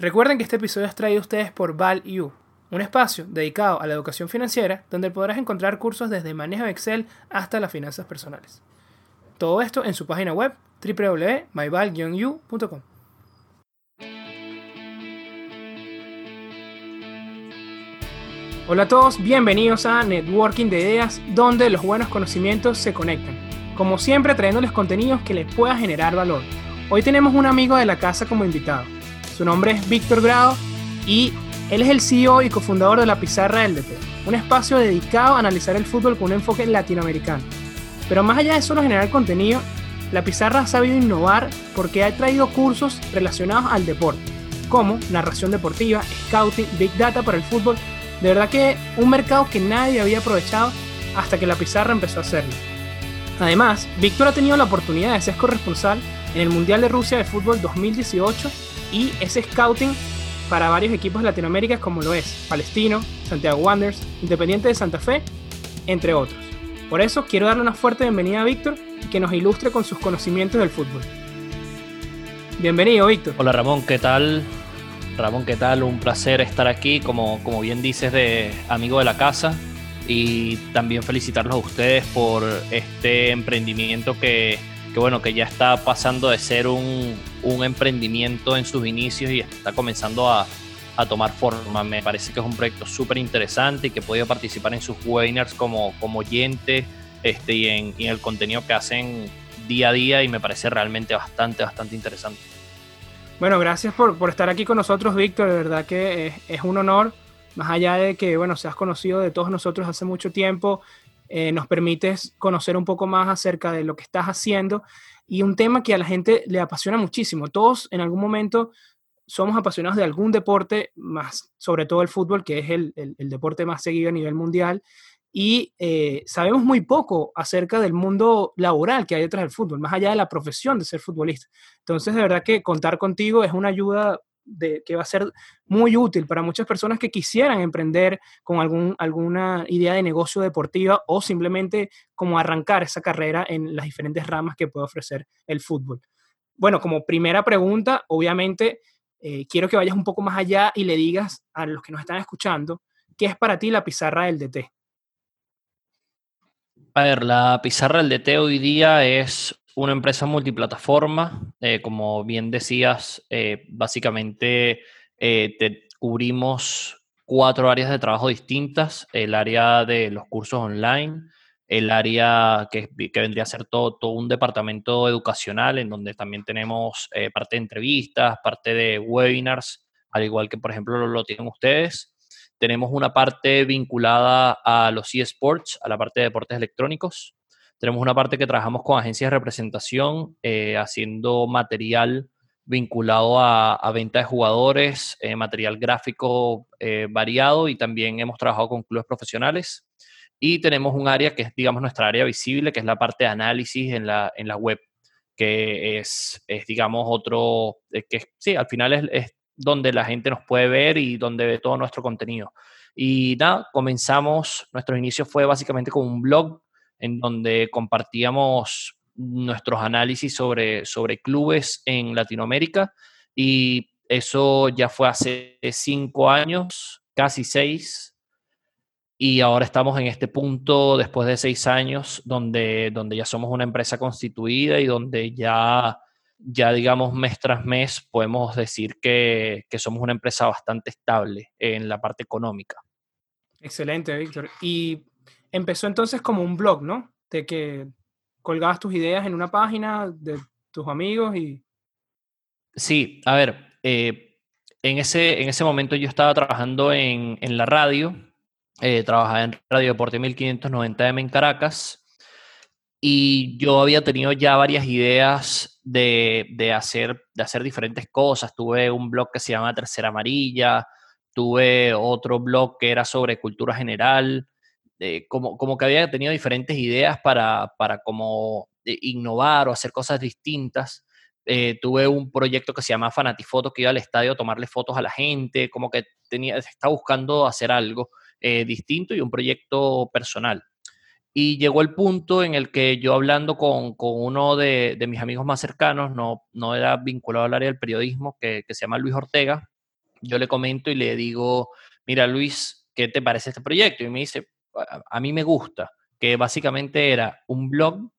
Recuerden que este episodio es traído a ustedes por ValU, un espacio dedicado a la educación financiera donde podrás encontrar cursos desde manejo de Excel hasta las finanzas personales. Todo esto en su página web www.myval-u.com. Hola a todos, bienvenidos a Networking de Ideas, donde los buenos conocimientos se conectan. Como siempre, trayéndoles contenidos que les pueda generar valor. Hoy tenemos un amigo de la casa como invitado. Su nombre es Víctor Grado y él es el CEO y cofundador de La Pizarra del DT, un espacio dedicado a analizar el fútbol con un enfoque latinoamericano. Pero más allá de solo generar contenido, La Pizarra ha sabido innovar porque ha traído cursos relacionados al deporte, como narración deportiva, scouting, big data para el fútbol de verdad que un mercado que nadie había aprovechado hasta que la pizarra empezó a hacerlo. Además, Víctor ha tenido la oportunidad de ser corresponsal en el Mundial de Rusia de Fútbol 2018 y es scouting para varios equipos de Latinoamérica como lo es Palestino, Santiago Wanderers, Independiente de Santa Fe, entre otros. Por eso quiero darle una fuerte bienvenida a Víctor y que nos ilustre con sus conocimientos del fútbol. Bienvenido, Víctor. Hola Ramón, ¿qué tal? Ramón, ¿qué tal? Un placer estar aquí, como, como bien dices, de amigo de la casa. Y también felicitarlos a ustedes por este emprendimiento que, que bueno, que ya está pasando de ser un, un, emprendimiento en sus inicios y está comenzando a, a tomar forma. Me parece que es un proyecto súper interesante y que he podido participar en sus webinars como, como oyente este, y, en, en el contenido que hacen día a día y me parece realmente bastante, bastante interesante. Bueno, gracias por, por, estar aquí con nosotros, Víctor. De verdad que es, es, un honor, más allá de que, bueno, seas conocido de todos nosotros hace mucho tiempo, eh, nos permites conocer un poco más acerca de lo que estás haciendo y un tema que a la gente le apasiona muchísimo. Todos en algún momento somos apasionados de algún deporte, más sobre todo el fútbol, que es el, el, deporte más seguido a nivel mundial y eh, sabemos muy poco acerca del mundo laboral que hay detrás del fútbol, más allá de la profesión de ser futbolista. Entonces, de verdad que contar contigo es una ayuda de, que va a ser muy útil para muchas personas que quisieran emprender con algún, alguna idea de negocio deportiva o simplemente como arrancar esa carrera en las diferentes ramas que puede ofrecer el fútbol. Bueno, como primera pregunta, obviamente, eh, quiero que vayas un poco más allá y le digas a los que nos están escuchando, ¿qué es para ti la pizarra del DT? A ver, la pizarra del DT hoy día es una empresa multiplataforma. Eh, como bien decías, eh, básicamente eh, te cubrimos cuatro áreas de trabajo distintas. El área de los cursos online, el área que, que vendría a ser todo, todo, un departamento educacional en donde también tenemos parte de entrevistas, parte de webinars, al igual que por ejemplo lo, lo tienen ustedes. Tenemos una parte vinculada a los eSports, a la parte de deportes electrónicos. Tenemos una parte que trabajamos con agencias de representación, eh, haciendo material vinculado a, a venta de jugadores, eh, material gráfico eh, variado y también hemos trabajado con clubes profesionales. Y tenemos un área que es, digamos, nuestra área visible, que es la parte de análisis en la, en la web, que es, es digamos, otro, que sí, al final es, es donde la gente nos puede ver y donde ve todo nuestro contenido. Y nada, comenzamos, nuestro inicio fue básicamente con un blog en donde compartíamos nuestros análisis sobre, sobre clubes en Latinoamérica y eso ya fue hace cinco años, casi seis, y ahora estamos en este punto, después de seis años, donde, donde ya somos una empresa constituida y donde ya ya digamos mes tras mes podemos decir que, que, somos una empresa bastante estable en la parte económica. Excelente, Víctor. Y empezó entonces como un blog, ¿no? De que colgabas tus ideas en una página de tus amigos y... Sí, a ver, eh, en, ese, en ese momento yo estaba trabajando en, en la radio, eh, trabajaba en Radio Deporte 1590M en Caracas y yo había tenido ya varias ideas de, de, hacer, de hacer diferentes cosas. Tuve un blog que se llama Tercera Amarilla, tuve otro blog que era sobre cultura general, eh, como, como que había tenido diferentes ideas para, para como eh, innovar o hacer cosas distintas. Eh, tuve un proyecto que se llama Fanatifoto, que iba al estadio a tomarle fotos a la gente, como que tenía, estaba buscando hacer algo eh, distinto y un proyecto personal. Y llegó el punto en el que yo hablando con, con uno de, de, mis amigos más cercanos, no, no era vinculado al área del periodismo, que, se llama Luis Ortega, yo le comento y le digo, mira Luis, ¿qué te parece este proyecto? Y me dice, a mí me gusta, que básicamente era un blog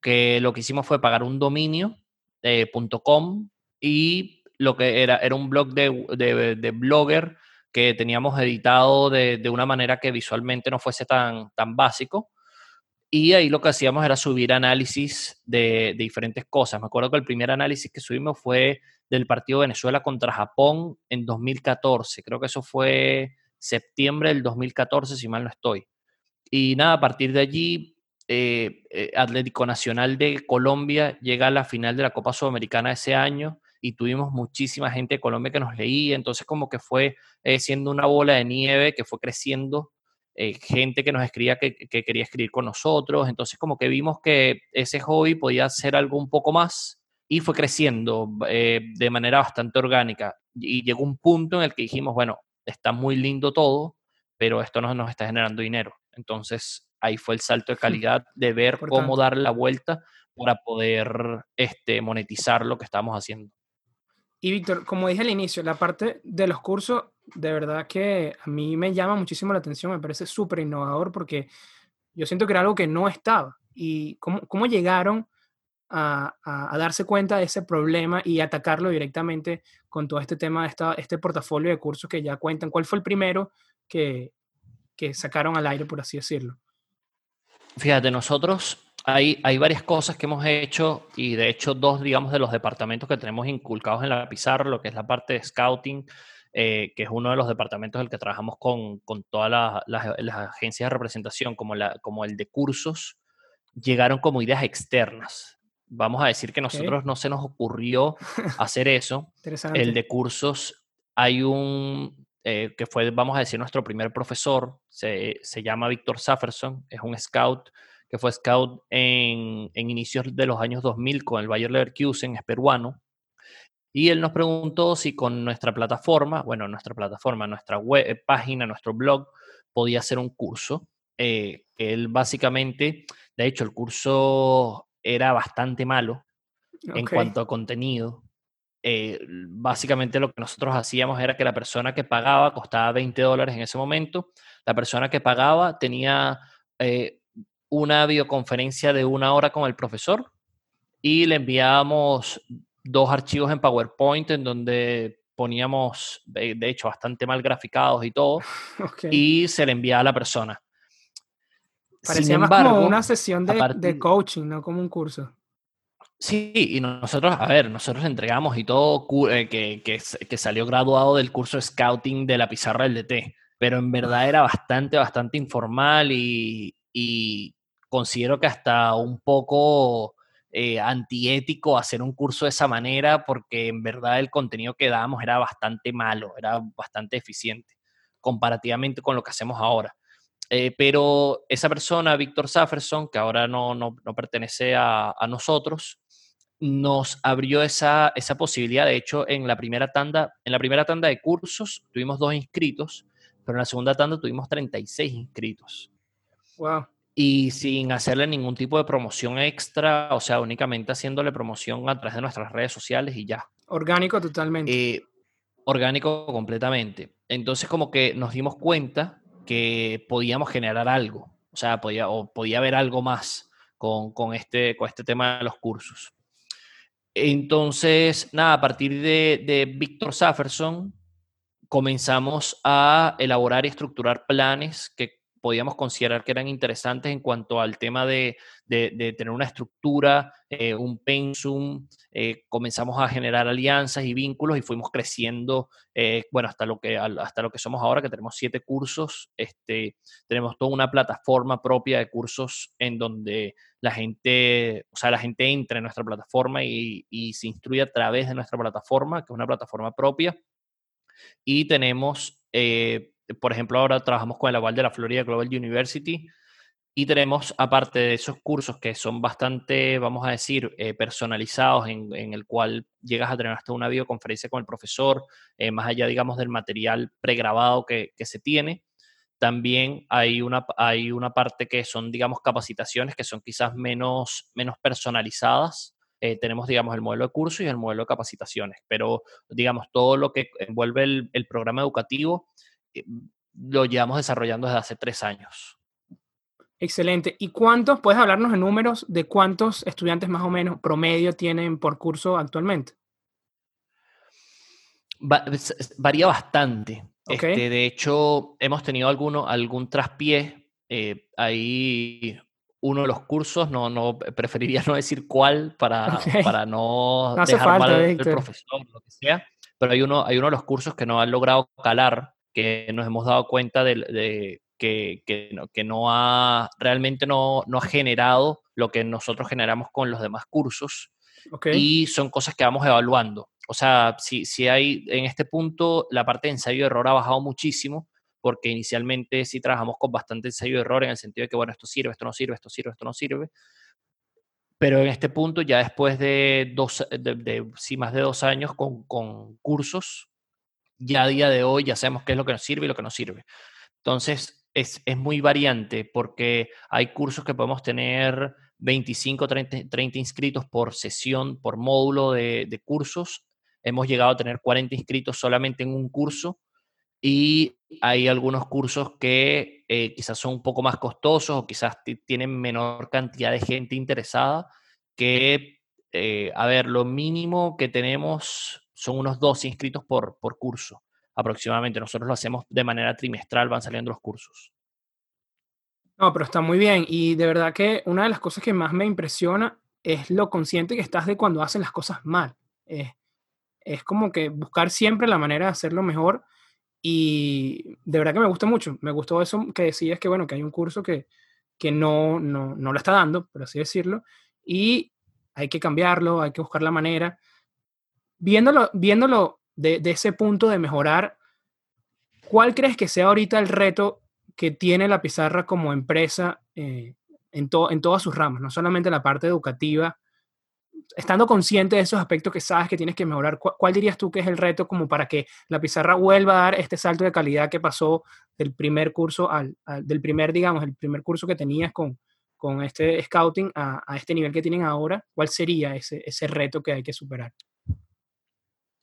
que lo que hicimos fue pagar un dominio eh, .com y lo que era, era un blog de, de, blogger que teníamos editado de, de, una manera que visualmente no fuese tan, tan básico. Y ahí lo que hacíamos era subir análisis de, de, diferentes cosas. Me acuerdo que el primer análisis que subimos fue del partido Venezuela contra Japón en 2014. Creo que eso fue septiembre del 2014, si mal no estoy. Y nada, a partir de allí eh, eh, Atlético Nacional de Colombia llega a la final de la Copa Sudamericana ese año y tuvimos muchísima gente de Colombia que nos leía, entonces como que fue eh, siendo una bola de nieve que fue creciendo, gente que nos escribía que, que, quería escribir con nosotros, entonces como que vimos que ese hobby podía ser algo un poco más y fue creciendo de manera bastante orgánica y llegó un punto en el que dijimos, bueno, está muy lindo todo, pero esto no nos está generando dinero. Entonces ahí fue el salto de calidad de ver cómo dar la vuelta para poder este, monetizar lo que estamos haciendo. Y Víctor, como dije al inicio, la parte de los cursos, de verdad que a mí me llama muchísimo la atención, me parece súper innovador porque yo siento que era algo que no estaba. ¿Y cómo, cómo llegaron a, darse cuenta de ese problema y atacarlo directamente con todo este tema, esta, este portafolio de cursos que ya cuentan? ¿Cuál fue el primero que, que sacaron al aire, por así decirlo? Fíjate, nosotros hay, hay varias cosas que hemos hecho y de hecho dos, digamos, de los departamentos que tenemos inculcados en la pizarra, lo que es la parte de scouting, eh, que es uno de los departamentos en el que trabajamos con, con todas las, las, agencias de representación, como, la, como el de cursos, llegaron como ideas externas. Vamos a decir que nosotros no se nos ocurrió hacer eso. el de cursos, hay un, eh, que fue, vamos a decir, nuestro primer profesor, se, se llama Víctor Safferson, es un scout que fue scout en, en, inicios de los años 2000 con el Bayer Leverkusen, es peruano, y él nos preguntó si con nuestra plataforma, bueno, nuestra plataforma, nuestra web, eh, página, nuestro blog, podía hacer un curso. Eh, él básicamente, de hecho, el curso era bastante malo en cuanto a contenido. Eh, básicamente lo que nosotros hacíamos era que la persona que pagaba costaba 20 dólares en ese momento. La persona que pagaba tenía eh, una videoconferencia de una hora con el profesor y le enviábamos dos archivos en PowerPoint en donde poníamos, de hecho, bastante mal graficados y todo, y se le enviaba a la persona. Parecía más como una sesión de, de coaching, no como un curso. Sí, y nosotros, a ver, nosotros entregamos y todo eh, que, que, que, salió graduado del curso de scouting de la pizarra del DT, pero en verdad era bastante, bastante informal y, y considero que hasta un poco eh, antiético hacer un curso de esa manera porque en verdad el contenido que dábamos era bastante malo, era bastante eficiente comparativamente con lo que hacemos ahora. Eh, pero esa persona, Víctor Safferson, que ahora no, no, no pertenece a, a, nosotros, nos abrió esa, esa posibilidad. De hecho, en la primera tanda, en la primera tanda de cursos tuvimos dos inscritos, pero en la segunda tanda tuvimos 36 inscritos. Wow. Y sin hacerle ningún tipo de promoción extra, o sea, únicamente haciéndole promoción a través de nuestras redes sociales y ya. Orgánico totalmente. Eh, orgánico completamente. Entonces, como que nos dimos cuenta que podíamos generar algo, o sea, podía, o podía haber algo más con, con, este, con este tema de los cursos. Entonces, nada, a partir de, de Víctor Safferson, comenzamos a elaborar y estructurar planes que podíamos considerar que eran interesantes en cuanto al tema de, de, tener una estructura, eh, un pensum, eh, comenzamos a generar alianzas y vínculos y fuimos creciendo, eh, bueno, hasta lo, que, hasta lo que somos ahora, que tenemos siete cursos, este, tenemos toda una plataforma propia de cursos en donde la gente, o sea, la gente entra en nuestra plataforma y, y se instruye a través de nuestra plataforma, que es una plataforma propia. Y tenemos por ejemplo, ahora trabajamos con el aval de la Florida Global University y tenemos, aparte de esos cursos que son bastante, vamos a decir, eh, personalizados, en, el cual llegas a tener hasta una videoconferencia con el profesor, eh, más allá, digamos, del material pregrabado que, se tiene. También hay una, hay una parte que son, digamos, capacitaciones que son quizás menos, menos personalizadas, eh, tenemos, digamos, el modelo de curso y el modelo de capacitaciones, pero, digamos, todo lo que envuelve el, programa educativo lo llevamos desarrollando desde hace tres años. Excelente. ¿Y cuántos, puedes hablarnos en números de cuántos estudiantes más o menos promedio tienen por curso actualmente? varía bastante. Este, de hecho, hemos tenido alguno, algún traspié. Eh, ahí uno de los cursos, no, no preferiría no decir cuál para, para no, dejar mal al profesor, lo que sea, pero hay uno, hay uno de los cursos que no han logrado calar, que nos hemos dado cuenta de, que, que, no, que, no, ha, realmente no, no, ha generado lo que nosotros generamos con los demás cursos. Y son cosas que vamos evaluando. O sea, si, si hay en este punto la parte de ensayo de error ha bajado muchísimo, porque inicialmente sí trabajamos con bastante ensayo de error en el sentido de que, bueno, esto sirve, esto no sirve, esto sirve, esto no sirve. Pero en este punto, ya después de, dos, de, sí, más de dos años con, con, cursos, ya a día de hoy ya sabemos qué es lo que nos sirve y lo que no sirve. Entonces, es, es muy variante porque hay cursos que podemos tener 25, 30, 30 inscritos por sesión, por módulo de, de cursos. Hemos llegado a tener 40 inscritos solamente en un curso y hay algunos cursos que eh, quizás son un poco más costosos o quizás tienen menor cantidad de gente interesada que, eh, a ver, lo mínimo que tenemos son unos dos inscritos por, por curso aproximadamente. Nosotros lo hacemos de manera trimestral, van saliendo los cursos. No, pero está muy bien. Y de verdad que una de las cosas que más me impresiona es lo consciente que estás de cuando hacen las cosas mal. es como que buscar siempre la manera de hacerlo mejor y de verdad que me gusta mucho. Me gustó eso que decías que, bueno, que hay un curso que, que no, no, no lo está dando, por así decirlo, y hay que cambiarlo, hay que buscar la manera. Viéndolo, viéndolo de, de ese punto de mejorar, ¿cuál crees que sea ahorita el reto que tiene la pizarra como empresa eh, en, en todas sus ramas? No solamente la parte educativa, estando consciente de esos aspectos que sabes que tienes que mejorar, ¿cuál, dirías tú que es el reto como para que la pizarra vuelva a dar este salto de calidad que pasó del primer curso al, del primer, digamos, el primer curso que tenías con, con este scouting a, este nivel que tienen ahora? ¿Cuál sería ese, ese reto que hay que superar?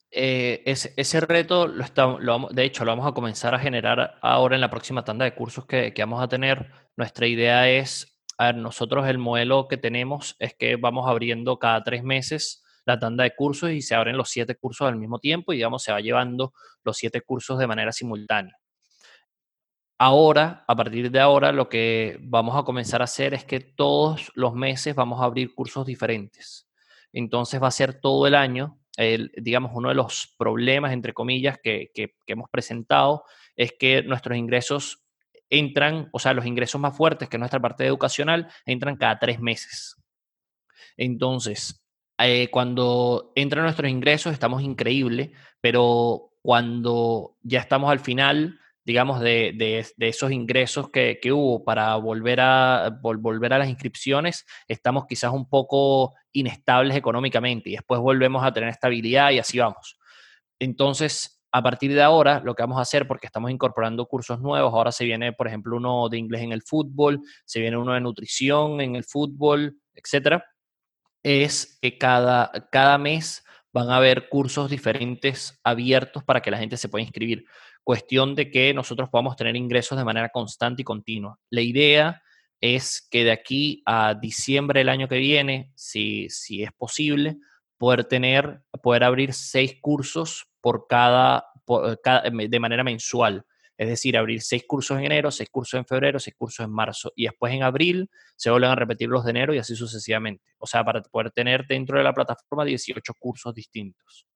Eh, ese, reto, lo, está, lo de hecho, lo vamos a comenzar a generar ahora en la próxima tanda de cursos que, vamos a tener. Nuestra idea es a nosotros el modelo que tenemos es que vamos abriendo cada tres meses la tanda de cursos y se abren los siete cursos al mismo tiempo y, digamos, se va llevando los siete cursos de manera simultánea. Ahora, a partir de ahora, lo que vamos a comenzar a hacer es que todos los meses vamos a abrir cursos diferentes. Entonces va a ser todo el año. El, digamos, uno de los problemas, entre comillas, que, hemos presentado es que nuestros ingresos entran, o sea, los ingresos más fuertes, que nuestra parte educacional, entran cada tres meses. Entonces, eh, cuando entran nuestros ingresos estamos increíble, pero cuando ya estamos al final, digamos, de, de, esos ingresos que, que, hubo para volver a, volver a las inscripciones, estamos quizás un poco inestables económicamente y después volvemos a tener estabilidad y así vamos. Entonces, a partir de ahora, lo que vamos a hacer, porque estamos incorporando cursos nuevos, ahora se viene, por ejemplo, uno de inglés en el fútbol, se viene uno de nutrición en el fútbol, etcétera, es que cada, cada mes van a haber cursos diferentes abiertos para que la gente se pueda inscribir. Cuestión de que nosotros podamos tener ingresos de manera constante y continua. La idea es que de aquí a diciembre del año que viene, si, si es posible, poder tener, poder abrir seis cursos por cada, eh, de manera mensual. Es decir, abrir seis cursos en enero, seis cursos en febrero, seis cursos en marzo. Y después en abril se vuelven a repetir los de enero y así sucesivamente. O sea, para poder tener dentro de la plataforma 18 cursos distintos.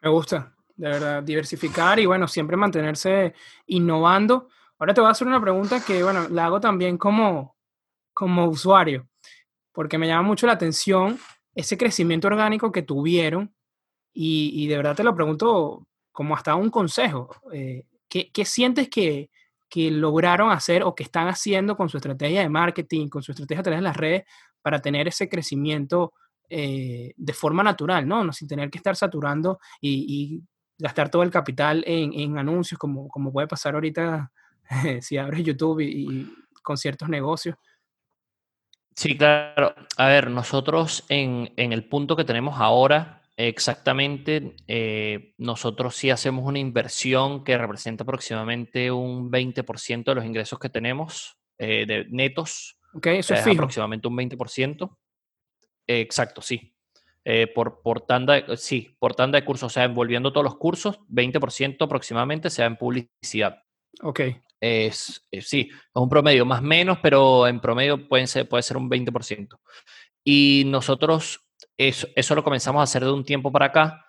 Me gusta, de verdad, diversificar y bueno, siempre mantenerse innovando. Ahora te voy a hacer una pregunta que, bueno, la hago también como, como usuario, porque me llama mucho la atención ese crecimiento orgánico que tuvieron y, de verdad te lo pregunto como hasta un consejo. Eh, ¿qué, sientes que, lograron hacer o que están haciendo con su estrategia de marketing, con su estrategia a través de las redes para tener ese crecimiento eh, de forma natural, ¿no? ¿no? Sin tener que estar saturando y, gastar todo el capital en, anuncios, como, como puede pasar ahorita si abres YouTube y, con ciertos negocios. Sí, claro. A ver, nosotros en, en el punto que tenemos ahora, exactamente, eh, nosotros sí hacemos una inversión que representa aproximadamente un 20% de los ingresos que tenemos eh, de netos. Ok, eso es, fijo. aproximadamente un 20%. exacto, sí. Eh, por, por, tanda de, sí, por tanda de cursos, o sea, envolviendo todos los cursos, 20% aproximadamente se da en publicidad. Ok. Es, sí, es un promedio, más o menos, pero en promedio pueden ser, puede ser un 20%. Y nosotros eso, eso lo comenzamos a hacer de un tiempo para acá.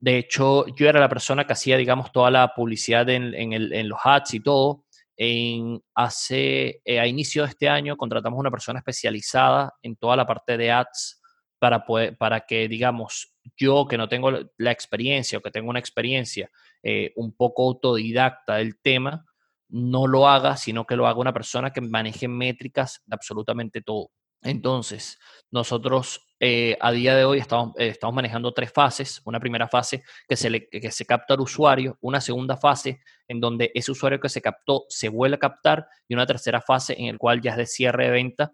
De hecho, yo era la persona que hacía, digamos, toda la publicidad en, en, el, en los ads y todo. En, hace, eh, a inicio de este año contratamos una persona especializada en toda la parte de ads para, para que, digamos, yo que no tengo la experiencia o que tengo una experiencia eh, un poco autodidacta del tema, no lo haga, sino que lo haga una persona que maneje métricas de absolutamente todo. Entonces, nosotros eh, a día de hoy estamos, eh, estamos, manejando tres fases. Una primera fase que se, que se capta al usuario, una segunda fase en donde ese usuario que se captó se vuelve a captar y una tercera fase en el cual ya es de cierre de venta,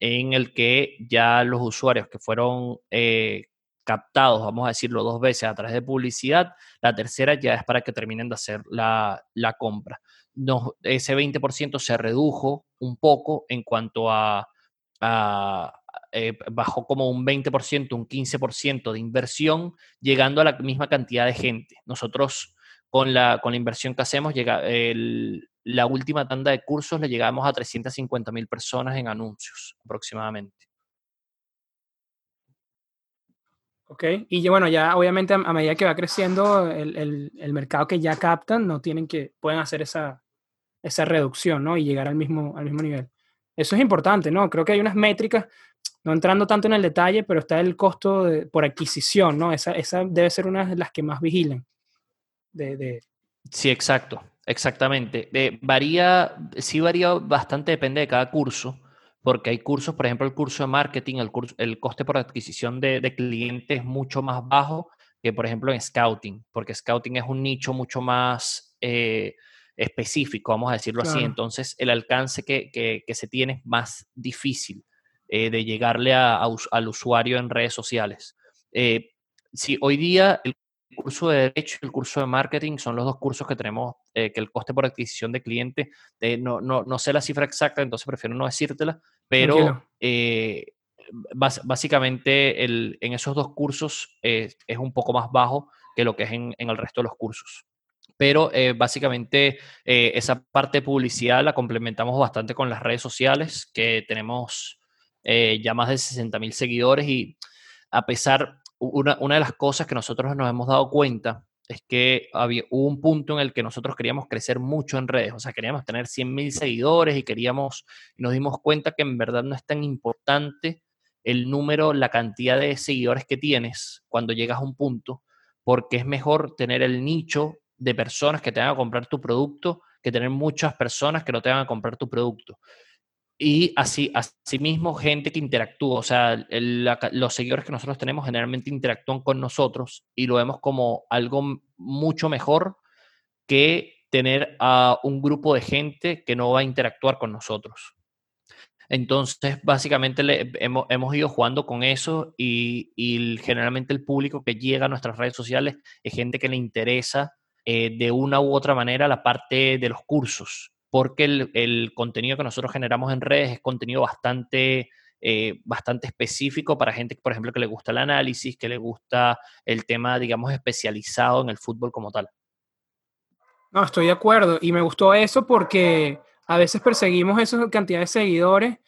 en el que ya los usuarios que fueron eh, captados, vamos a decirlo dos veces a través de publicidad, la tercera ya es para que terminen de hacer la, la compra. ese 20% se redujo un poco en cuanto a eh, bajó como un 20%, un 15% de inversión, llegando a la misma cantidad de gente. Nosotros con la, con la inversión que hacemos, llega, la última tanda de cursos le llegamos a 350 mil personas en anuncios aproximadamente. Ok, y bueno, ya obviamente a, medida que va creciendo el, el, mercado que ya captan, no tienen que, pueden hacer esa, esa reducción, ¿no? Y llegar al mismo, al mismo nivel. Eso es importante, ¿no? Creo que hay unas métricas, no entrando tanto en el detalle, pero está el costo por adquisición, ¿no? Esa, esa, debe ser una de las que más vigilan. De, Sí, exacto, exactamente. Eh, varía, sí varía bastante, depende de cada curso, porque hay cursos, por ejemplo, el curso de marketing, el, curso, el coste por adquisición de, de clientes es mucho más bajo que, por ejemplo, en scouting, porque scouting es un nicho mucho más... Eh, específico, vamos a decirlo así. Entonces, el alcance que, que, se tiene es más difícil eh, de llegarle a, al usuario en redes sociales. Eh, si hoy día el curso de Derecho y el curso de Marketing son los dos cursos que tenemos, eh, que el coste por adquisición de cliente, no, no, no, sé la cifra exacta, entonces prefiero no decírtela, pero básicamente el, en esos dos cursos es un poco más bajo que lo que es en, en el resto de los cursos. Pero eh, básicamente eh, esa parte de publicidad la complementamos bastante con las redes sociales, que tenemos eh, ya más de 60 mil seguidores y a pesar, una, una, de las cosas que nosotros nos hemos dado cuenta es que había, hubo un punto en el que nosotros queríamos crecer mucho en redes, o sea, queríamos tener 100 mil seguidores y queríamos, nos dimos cuenta que en verdad no es tan importante el número, la cantidad de seguidores que tienes cuando llegas a un punto, porque es mejor tener el nicho de personas que te van a comprar tu producto que tener muchas personas que no te van a comprar tu producto. Y así, mismo gente que interactúa, o sea, los seguidores que nosotros tenemos generalmente interactúan con nosotros y lo vemos como algo mucho mejor que tener a un grupo de gente que no va a interactuar con nosotros. Entonces, básicamente hemos, hemos, ido jugando con eso y, y, generalmente el público que llega a nuestras redes sociales es gente que le interesa eh, de una u otra manera la parte de los cursos, porque el, contenido que nosotros generamos en redes es contenido bastante, eh, bastante específico para gente, por ejemplo, que le gusta el análisis, que le gusta el tema, digamos, especializado en el fútbol como tal. No, estoy de acuerdo y me gustó eso porque a veces perseguimos esa cantidad de seguidores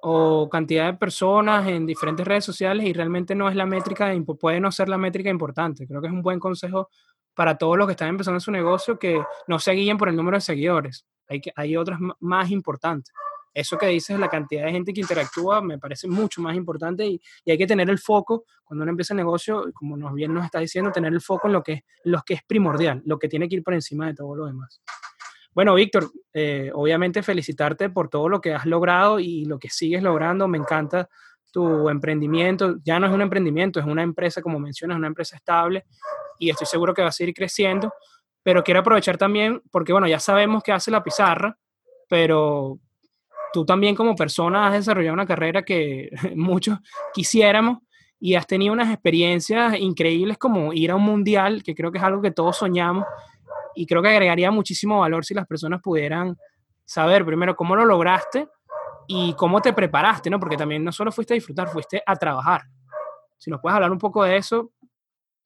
o cantidad de personas en diferentes redes sociales y realmente no es la métrica, puede no ser la métrica importante. Creo que es un buen consejo para todos los que están empezando su negocio que no se guíen por el número de seguidores. Hay, que, hay otras más importantes. Eso que dices, la cantidad de gente que interactúa, me parece mucho más importante y, y hay que tener el foco cuando uno empieza el negocio, como nos bien nos está diciendo, tener el foco en lo que, es, lo que es primordial, lo que tiene que ir por encima de todo lo demás. Bueno, Víctor, eh, obviamente felicitarte por todo lo que has logrado y lo que sigues logrando. Me encanta tu emprendimiento. Ya no es un emprendimiento, es una empresa, como mencionas, una empresa estable y estoy seguro que va a seguir creciendo. Pero quiero aprovechar también, porque bueno, ya sabemos que hace la pizarra, pero tú también como persona has desarrollado una carrera que muchos quisiéramos y has tenido unas experiencias increíbles como ir a un mundial, que creo que es algo que todos soñamos y creo que agregaría muchísimo valor si las personas pudieran saber primero cómo lo lograste y cómo te preparaste, ¿no? Porque también no solo fuiste a disfrutar, fuiste a trabajar. Si nos puedes hablar un poco de eso.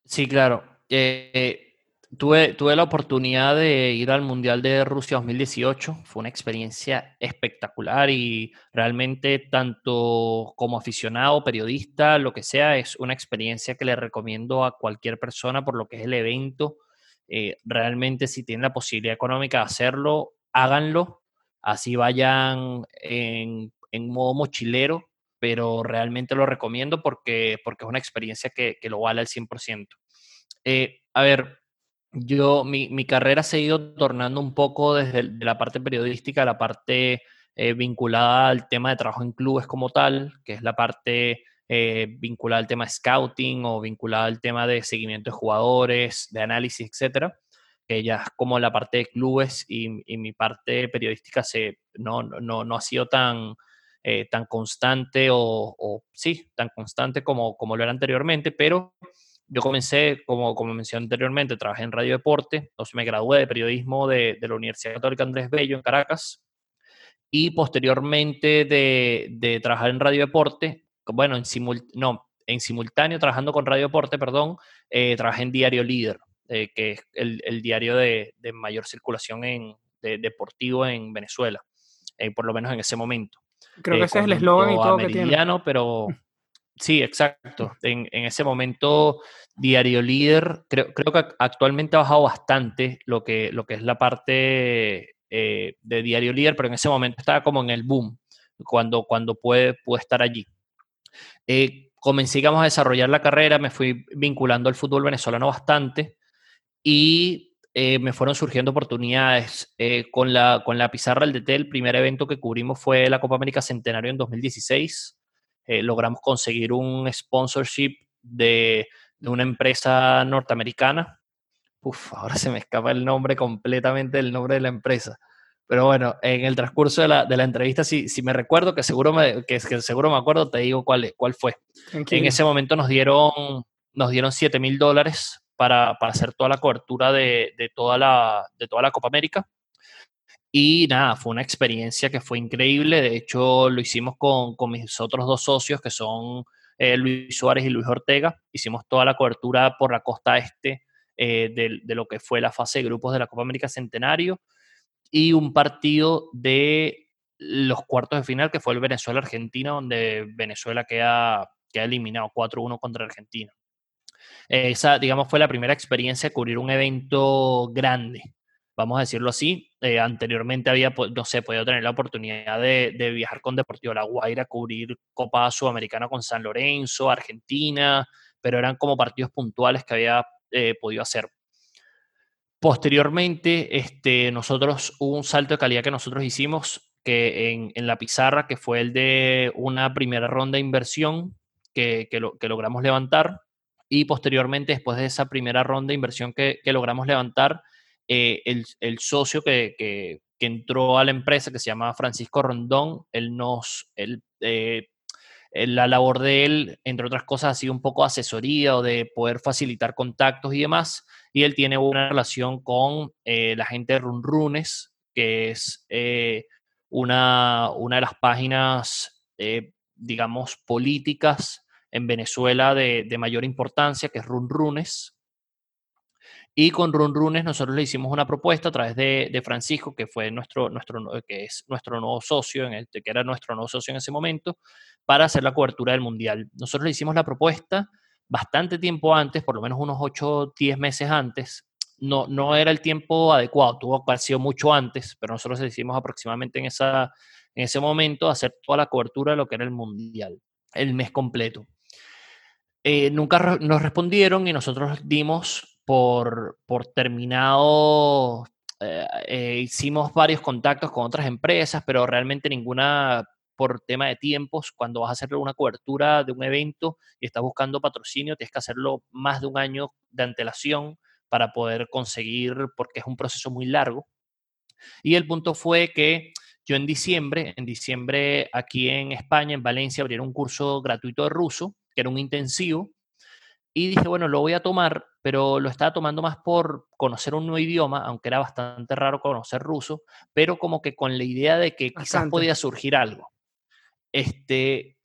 Sí, claro. Eh, Tuve, tuve la oportunidad de ir al Mundial de Rusia 2018. Fue una experiencia espectacular y realmente tanto como aficionado, periodista, lo que sea, es una experiencia que le recomiendo a cualquier persona por lo que es el evento. Eh, realmente si tienen la posibilidad económica de hacerlo, háganlo. Así vayan en, en modo mochilero, pero realmente lo recomiendo porque, porque es una experiencia que, que lo vale al 100%. Eh, a ver, yo, mi, mi, carrera se ha ido tornando un poco desde la parte periodística a la parte eh, vinculada al tema de trabajo en clubes como tal, que es la parte eh, vinculada al tema de scouting o vinculada al tema de seguimiento de jugadores, de análisis, etcétera, que ya es como la parte de clubes y, y mi parte periodística se, no, no, no ha sido tan, eh, tan constante o, o, sí, tan constante como, como lo era anteriormente, pero yo comencé, como, como mencioné anteriormente, trabajé en Radio Deporte, entonces me gradué de periodismo de, de la Universidad Católica Andrés Bello en Caracas y posteriormente de, de trabajar en Radio Deporte, bueno, en, simul, no, en simultáneo trabajando con Radio Deporte, perdón, eh, trabajé en Diario Líder, eh, que es el, el diario de, de, mayor circulación en, de, deportivo en Venezuela, eh, por lo menos en ese momento. Creo que ese es el eslogan y todo que tiene. pero Sí, exacto. En, en, ese momento, Diario Líder, creo, creo, que actualmente ha bajado bastante lo que, lo que es la parte eh, de Diario Líder, pero en ese momento estaba como en el boom, cuando, cuando puede, puede estar allí. Eh, comencé a desarrollar la carrera, me fui vinculando al fútbol venezolano bastante y eh, me fueron surgiendo oportunidades. Eh, con, la, con la pizarra del DT, el primer evento que cubrimos fue la Copa América Centenario en 2016 eh, logramos conseguir un sponsorship de, de, una empresa norteamericana. Uf, ahora se me escapa el nombre completamente del nombre de la empresa. Pero bueno, en el transcurso de la, de la entrevista, si, si, me recuerdo, que seguro me, que, que, seguro me acuerdo, te digo cuál, cuál fue. En ese momento nos dieron, nos dieron 7 mil dólares para, para, hacer toda la cobertura de, de, toda la, de toda la Copa América. Y nada, fue una experiencia que fue increíble. De hecho, lo hicimos con, con mis otros dos socios, que son eh, Luis Suárez y Luis Ortega. Hicimos toda la cobertura por la costa este eh, de, lo que fue la fase de grupos de la Copa América Centenario y un partido de los cuartos de final, que fue el Venezuela-Argentina, donde Venezuela queda, queda eliminado 4-1 contra Argentina. Esa, digamos, fue la primera experiencia de cubrir un evento grande vamos a decirlo así. Eh, anteriormente había, no sé, podido tener la oportunidad de, de, viajar con Deportivo La Guaira, cubrir Copa Sudamericana con San Lorenzo, Argentina, pero eran como partidos puntuales que había eh, podido hacer. Posteriormente, este, nosotros hubo un salto de calidad que nosotros hicimos que en, en la pizarra, que fue el de una primera ronda de inversión que, que, lo, que logramos levantar. Y posteriormente, después de esa primera ronda de inversión que, que logramos levantar, eh, el, socio que, que, entró a la empresa, que se llama Francisco Rondón, él nos, él, eh, la labor de él, entre otras cosas, ha sido un poco asesoría o de poder facilitar contactos y demás. Y él tiene una relación con eh, la gente de Runrunes, que es eh, una, una, de las páginas, eh, digamos, políticas en Venezuela de, de, mayor importancia, que es Runrunes. Y con Run Runes nosotros le hicimos una propuesta a través de, de, Francisco, que fue nuestro, nuestro, que es nuestro nuevo socio, en el, que era nuestro nuevo socio en ese momento, para hacer la cobertura del Mundial. Nosotros le hicimos la propuesta bastante tiempo antes, por lo menos unos 8 o 10 meses antes. No, no era el tiempo adecuado, tuvo que haber sido mucho antes, pero nosotros le hicimos aproximadamente en, esa, en ese momento hacer toda la cobertura de lo que era el Mundial, el mes completo. Eh, nunca nos respondieron y nosotros dimos por, por terminado, eh, eh, hicimos varios contactos con otras empresas, pero realmente ninguna por tema de tiempos. Cuando vas a hacer una cobertura de un evento y estás buscando patrocinio, tienes que hacerlo más de un año de antelación para poder conseguir, porque es un proceso muy largo. Y el punto fue que yo en diciembre, en diciembre aquí en España, en Valencia, abrieron un curso gratuito de ruso, que era un intensivo, y dije, bueno, lo voy a tomar, pero lo estaba tomando más por conocer un nuevo idioma, aunque era bastante raro conocer ruso, pero como que con la idea de que quizás podía surgir algo. Este,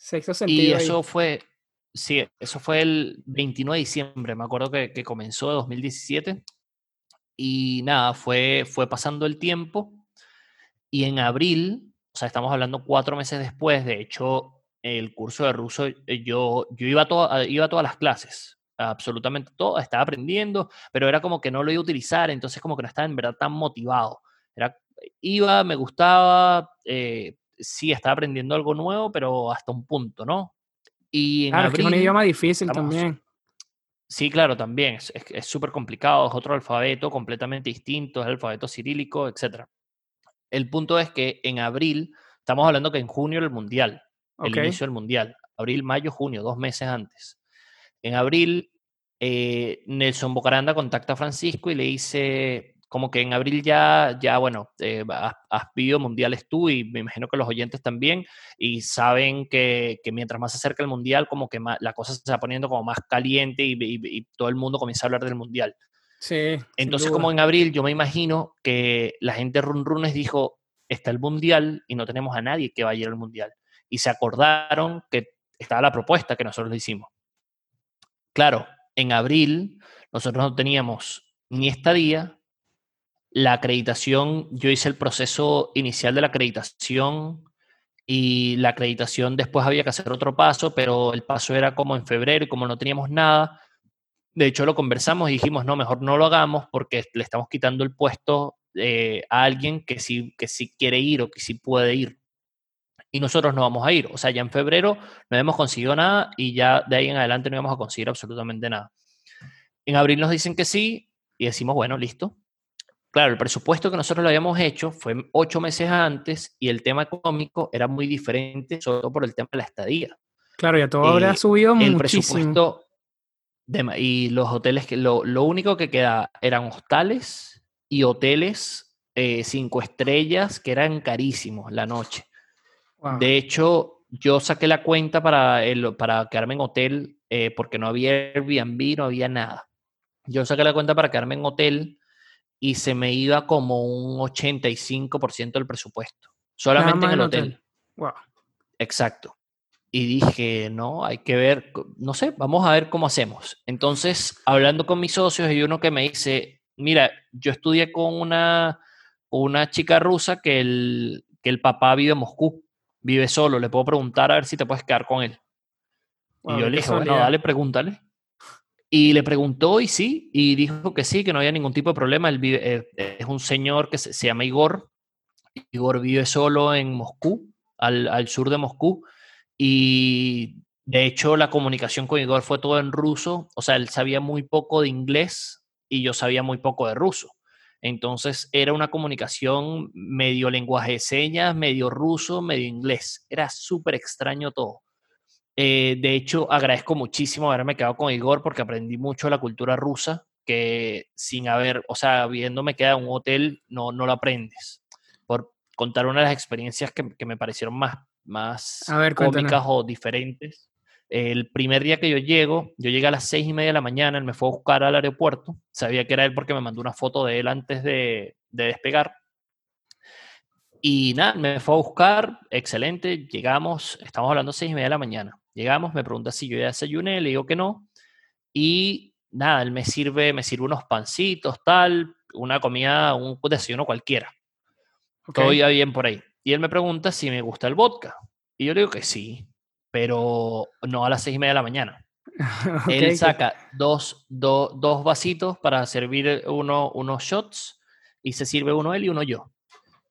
y eso fue, sí, eso fue el 29 de diciembre, me acuerdo que, que comenzó de 2017. Y nada, fue, fue pasando el tiempo y en abril, o sea, estamos hablando cuatro meses después, de hecho, el curso de ruso, eh, yo, yo iba, a iba a todas las clases, absolutamente todo, estaba aprendiendo, pero era como que no lo iba a utilizar, entonces como que no estaba en verdad tan motivado. Era, iba, me gustaba, eh, sí, estaba aprendiendo algo nuevo, pero hasta un punto, ¿no? Y en claro, es un idioma difícil también. Sí, claro, también. Es súper complicado, es otro alfabeto completamente distinto, es el alfabeto cirílico, etc. El punto es que en abril, estamos hablando que en junio el Mundial, el inicio del Mundial, abril, mayo, junio, dos meses antes. En abril, eh, Nelson Bocaranda contacta a Francisco y le dice, como que en abril ya, ya bueno, eh, has, vivido mundiales tú y me imagino que los oyentes también, y saben que, mientras más se acerca el mundial, como que la cosa se está poniendo como más caliente y, todo el mundo comienza a hablar del mundial. Sí. Entonces, como en abril, yo me imagino que la gente run runes dijo, está el mundial y no tenemos a nadie que vaya al mundial. Y se acordaron que estaba la propuesta que nosotros le hicimos. Claro, en abril nosotros no teníamos ni estadía, la acreditación, yo hice el proceso inicial de la acreditación y la acreditación después había que hacer otro paso, pero el paso era como en febrero y como no teníamos nada, de hecho lo conversamos y dijimos, no, mejor no lo hagamos porque le estamos quitando el puesto eh, a alguien que sí, que sí quiere ir o que sí puede ir y nosotros no vamos a ir. O sea, ya en febrero no hemos conseguido nada y ya de ahí en adelante no vamos a conseguir absolutamente nada. En abril nos dicen que sí y decimos, bueno, listo. Claro, el presupuesto que nosotros lo habíamos hecho fue ocho meses antes y el tema económico era muy diferente, sobre todo por el tema de la estadía. Claro, ya todo habrá eh, subido el presupuesto y los hoteles que lo, lo, único que queda eran hostales y hoteles eh, cinco estrellas que eran carísimos la noche. De hecho, yo saqué la cuenta para, el, para quedarme en hotel eh, porque no había Airbnb, no había nada. Yo saqué la cuenta para quedarme en hotel y se me iba como un 85% del presupuesto. Solamente en el hotel. Wow. Exacto. Y dije, no, hay que ver, no sé, vamos a ver cómo hacemos. Entonces, hablando con mis socios, hay uno que me dice, mira, yo estudié con una, una chica rusa que el, que el papá vive en Moscú vive solo, le puedo preguntar a ver si te puedes quedar con él. y yo le dije, bueno, dale, pregúntale. Y le preguntó y sí, y dijo que sí, que no había ningún tipo de problema. Él vive, eh, es un señor que se, llama Igor. Igor vive solo en Moscú, al, al, sur de Moscú. Y de hecho la comunicación con Igor fue todo en ruso. O sea, él sabía muy poco de inglés y yo sabía muy poco de ruso. Entonces era una comunicación medio lenguaje de señas, medio ruso, medio inglés. Era súper extraño todo. Eh, de hecho, agradezco muchísimo haberme quedado con Igor porque aprendí mucho de la cultura rusa que sin haber, o sea, habiéndome quedado en un hotel, no, no lo aprendes. Por contar una de las experiencias que, que me parecieron más, más cómicas o diferentes. El primer día que yo llego, yo llegué a las seis y media de la mañana, él me fue a buscar al aeropuerto, sabía que era él porque me mandó una foto de él antes de, despegar. Y nada, me fue a buscar, excelente, llegamos, estamos hablando seis y media de la mañana. Llegamos, me pregunta si yo ya desayuné, le digo que no. Y nada, él me sirve, me sirve unos pancitos, tal, una comida, un desayuno cualquiera. Todo iba bien por ahí. Y él me pregunta si me gusta el vodka. Y yo le digo que sí pero no a las seis y media de la mañana. Él saca dos, dos vasitos para servir uno, unos shots y se sirve uno él y uno yo.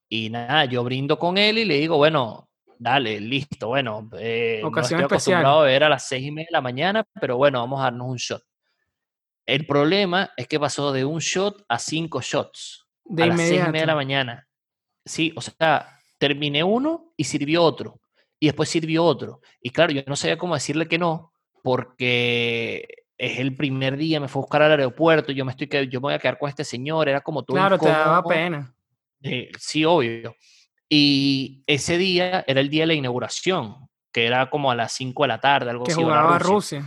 Y nada, yo brindo con él y le digo, bueno, dale, listo, bueno, eh, no estoy acostumbrado a beber a las seis y media de la mañana, pero bueno, vamos a darnos un shot. El problema es que pasó de un shot a cinco shots de a las seis y media de la mañana. Sí, o sea, terminé uno y sirvió otro y después sirvió otro. Y claro, yo no sabía cómo decirle que no, porque es el primer día, me fue a buscar al aeropuerto, yo me estoy yo me voy a quedar con este señor, era como todo. Claro, te daba pena. Eh, sí, obvio. Y ese día era el día de la inauguración, que era como a las 5 de la tarde, algo que así. jugaba Rusia.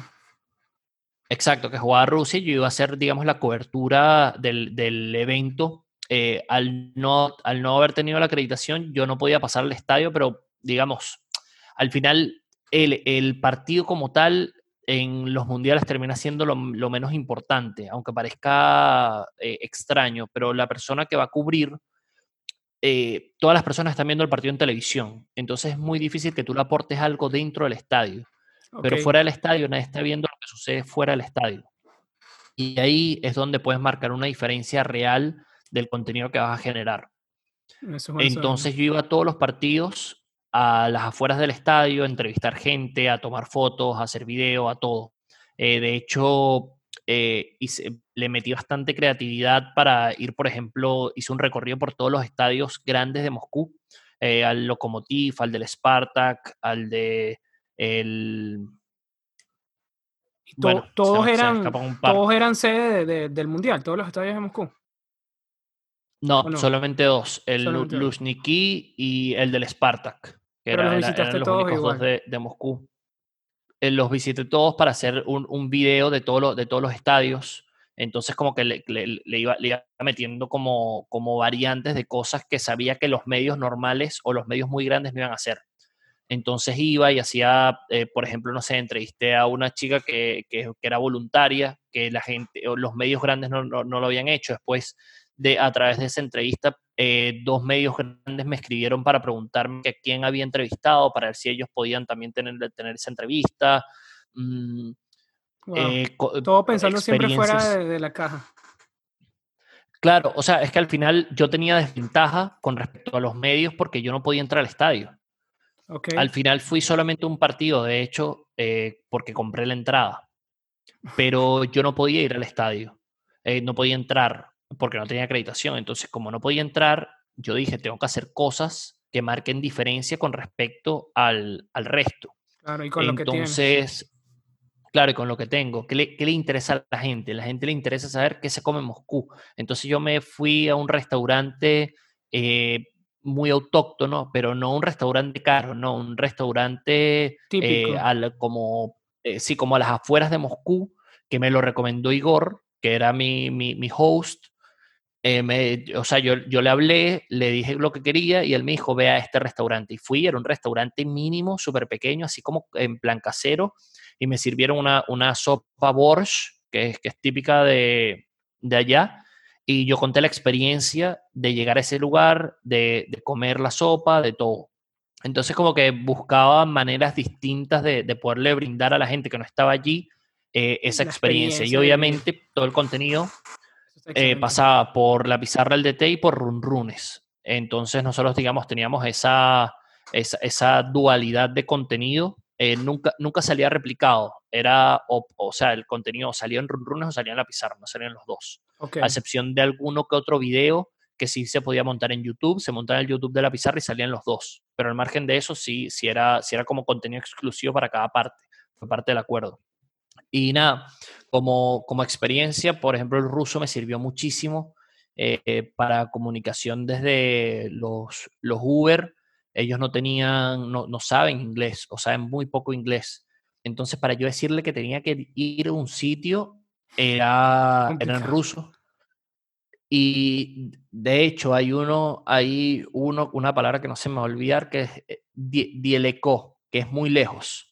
Exacto, que jugaba Rusia y yo iba a hacer, digamos, la cobertura del, del evento. Eh, al, no, al no haber tenido la acreditación, yo no podía pasar al estadio, pero digamos, al final el, el partido como tal en los mundiales termina siendo lo, lo menos importante, aunque parezca eh, extraño, pero la persona que va a cubrir, eh, todas las personas están viendo el partido en televisión, entonces es muy difícil que tú le aportes algo dentro del estadio, pero fuera del estadio nadie está viendo lo que sucede fuera del estadio. Y ahí es donde puedes marcar una diferencia real del contenido que vas a generar. Entonces yo iba a todos los partidos, a las afueras del estadio, a entrevistar gente, a tomar fotos, a hacer video, a todo. Eh, de hecho, eh, hice- le metí bastante creatividad para ir, por ejemplo, hice un recorrido por todos los estadios grandes de Moscú, eh, al Lokomotiv, al del Spartak, al de el... To- bueno, todos, me- eran, todos eran sede de- de- del Mundial, todos los estadios de Moscú. No, solamente dos, el. Luzhniki y el del Spartak, que Pero era- los visitaste eran los todos igual. de, de Moscú. Eh, los visité todos para hacer un, un video de, todo lo- de todos los estadios. Entonces como que le, le- le iba, le iba metiendo como, como variantes de cosas que sabía que los medios normales o los medios muy grandes no iban a hacer. Entonces iba y hacía, eh, por ejemplo, no sé, entrevisté a una chica que, que- que era voluntaria, que la gente, o los medios grandes no, no- no lo habían hecho. Después, de, a través de esa entrevista, eh, dos medios grandes me escribieron para preguntarme a quién había entrevistado, para ver si ellos podían también tener, tener esa entrevista. Mm, Wow. eh, co- Todo pensando siempre fuera de, de la caja. Claro, o sea, es que al final yo tenía desventaja con respecto a los medios porque yo no podía entrar al estadio. Al final fui solamente un partido, de hecho, eh, porque compré la entrada. Pero yo no podía ir al estadio. eh, no podía entrar porque no tenía acreditación. Entonces, como no podía entrar, yo dije, tengo que hacer cosas que marquen diferencia con respecto al, al resto. Claro, y con lo que. Entonces, claro, y con lo que tengo, ¿qué le, qué le interesa a la gente? La gente le interesa saber qué se come en Moscú. Entonces yo me fui a un restaurante eh, muy autóctono, pero no un restaurante caro, no, un restaurante eh, Típico. al- como, eh, sí, como a las afueras de Moscú, que me lo recomendó Igor, que era mi, mi, mi host. Eh, me- o sea, yo, yo le hablé, le dije lo que quería y él me dijo, ve a este restaurante. Y fui, era un restaurante mínimo, súper pequeño, así como en plan casero, y me sirvieron una, una sopa borscht, que es, que es típica de, de allá, y yo conté la experiencia de llegar a ese lugar, de, de comer la sopa, de todo. Entonces como que buscaba maneras distintas de, de poderle brindar a la gente que no estaba allí eh, esa La experiencia. Y obviamente todo el contenido eh, pasaba por la pizarra del DT y por runrunes. Entonces nosotros, digamos, teníamos esa, esa, esa dualidad de contenido. eh, nunca, nunca salía replicado. Era, o, o sea, el contenido salía en runrunes o salía en la pizarra, no salían los dos. A excepción de alguno que otro video que sí se podía montar en YouTube, se montaba en el YouTube de la pizarra y salían los dos. Pero al margen de eso, sí, sí, era, sí era como contenido exclusivo para cada parte. Fue parte del acuerdo. Y nada, como, como experiencia, por ejemplo, el ruso me sirvió muchísimo eh, para comunicación desde los, los Uber. Ellos no tenían, no, no saben inglés o saben muy poco inglés. Entonces, para yo decirle que tenía que ir a un sitio, era, era en ruso. Y de hecho, hay uno, hay uno, una palabra que no se me va a olvidar, que es eh, die- dieleco, que es muy lejos.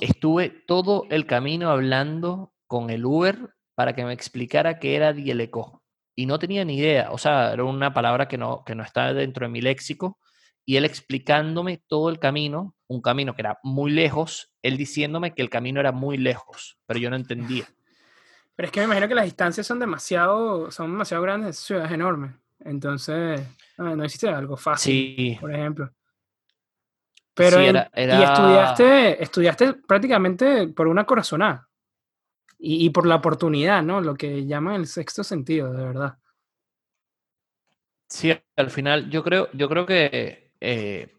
Estuve todo el camino hablando con el Uber para que me explicara qué era dieleco. Y no tenía ni idea, o sea, era una palabra que no, que no está dentro de mi léxico. Y él explicándome todo el camino, un camino que era muy lejos, él diciéndome que el camino era muy lejos, pero yo no entendía. Pero es que me imagino que las distancias son demasiado, son demasiado grandes, esa ciudad es enorme. Entonces, no existe algo fácil, Sí, por ejemplo. Pero sí, en- era, y estudiaste, estudiaste prácticamente por una corazonada. Y, y por la oportunidad, ¿no? Lo que llaman el sexto sentido, de verdad. Sí, al final yo creo, yo creo que eh,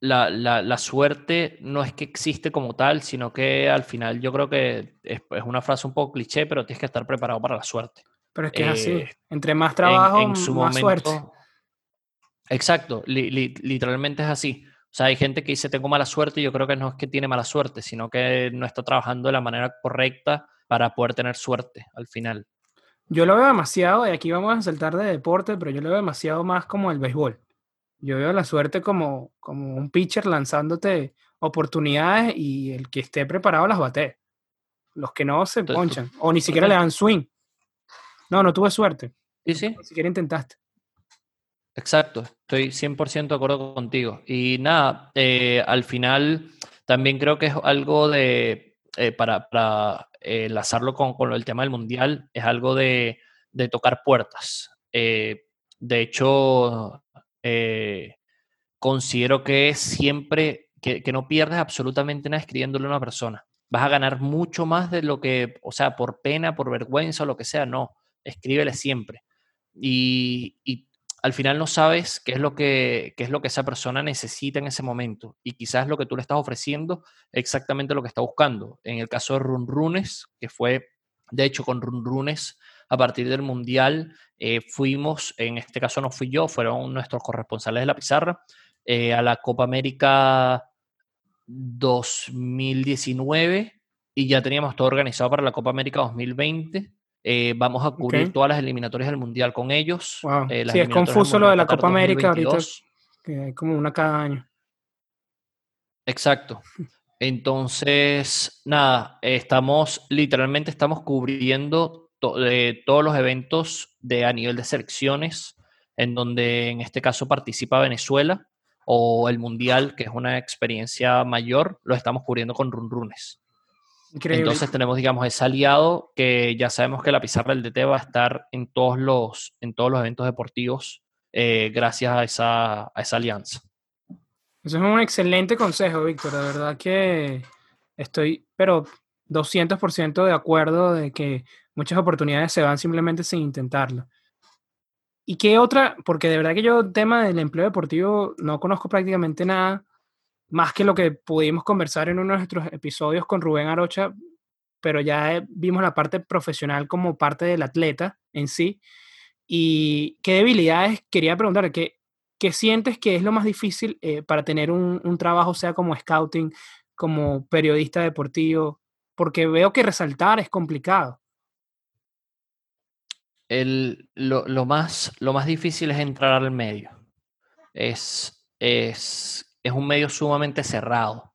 la, la- la suerte no es que existe como tal, sino que al final yo creo que es, es una frase un poco cliché, pero tienes que estar preparado para la suerte. Pero es que es así. Eh, Entre más trabajo, en, su más momento, suerte. Exacto, literalmente es así. O sea, hay gente que dice tengo mala suerte y yo creo que no es que tiene mala suerte, sino que no está trabajando de la manera correcta para poder tener suerte al final. Yo lo veo demasiado, y aquí vamos a saltar de deporte, pero yo lo veo demasiado más como el béisbol. Yo veo la suerte como, como un pitcher lanzándote oportunidades y el que esté preparado las bate. Los que no se ponchan, o ni siquiera le dan swing. No, no tuve suerte. Sí, sí. Ni siquiera intentaste. Exacto, estoy 100% de acuerdo contigo. Y nada, eh, al final también creo que es algo de, eh, para, para eh, enlazarlo con, con, el tema del mundial, es algo de, de tocar puertas. de hecho, considero que siempre, que, que no pierdes absolutamente nada escribiéndole a una persona. Vas a ganar mucho más de lo que, o sea, por pena, por vergüenza o lo que sea, no, escríbele siempre. Y, y al final no sabes qué es lo que, es lo que esa persona necesita en ese momento y quizás lo que tú le estás ofreciendo exactamente lo que está buscando. En el caso de Runrunes, que fue, de hecho, con Runrunes, a partir del Mundial, eh, fuimos, en este caso no fui yo, fueron nuestros corresponsales de la pizarra, eh, a la Copa América 2019 y ya teníamos todo organizado para la Copa América 2020 eh, vamos a cubrir todas las eliminatorias del Mundial con ellos. Eh, sí, es confuso lo de la Copa América ahorita, que hay como una cada año. Exacto. Entonces, nada, estamos, literalmente estamos cubriendo eh, todos los eventos de, a nivel de selecciones, en donde en este caso participa Venezuela, o el Mundial, que es una experiencia mayor, lo estamos cubriendo con Runrunes. Entonces tenemos, digamos, ese aliado que ya sabemos que la pizarra del DT va a estar en todos los, en todos los eventos deportivos eh, gracias a esa, a esa alianza. Eso es un excelente consejo, Víctor. De verdad que estoy, pero 200% de acuerdo de que muchas oportunidades se van simplemente sin intentarlo. ¿Y qué otra? Porque de verdad que yo, tema del empleo deportivo, no conozco prácticamente nada más que lo que pudimos conversar en uno de nuestros episodios con Rubén Arocha, pero ya vimos la parte profesional como parte del atleta en sí. ¿Y qué debilidades quería preguntar? ¿Qué, qué sientes que es lo más difícil eh, para tener un, un, trabajo, sea como scouting, como periodista deportivo? Porque veo que resaltar es complicado. El, lo, lo, más, lo más difícil es entrar al medio. Es, es es un medio sumamente cerrado.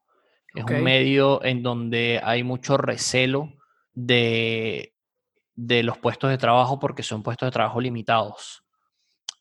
Es un medio en donde hay mucho recelo de, de los puestos de trabajo porque son puestos de trabajo limitados.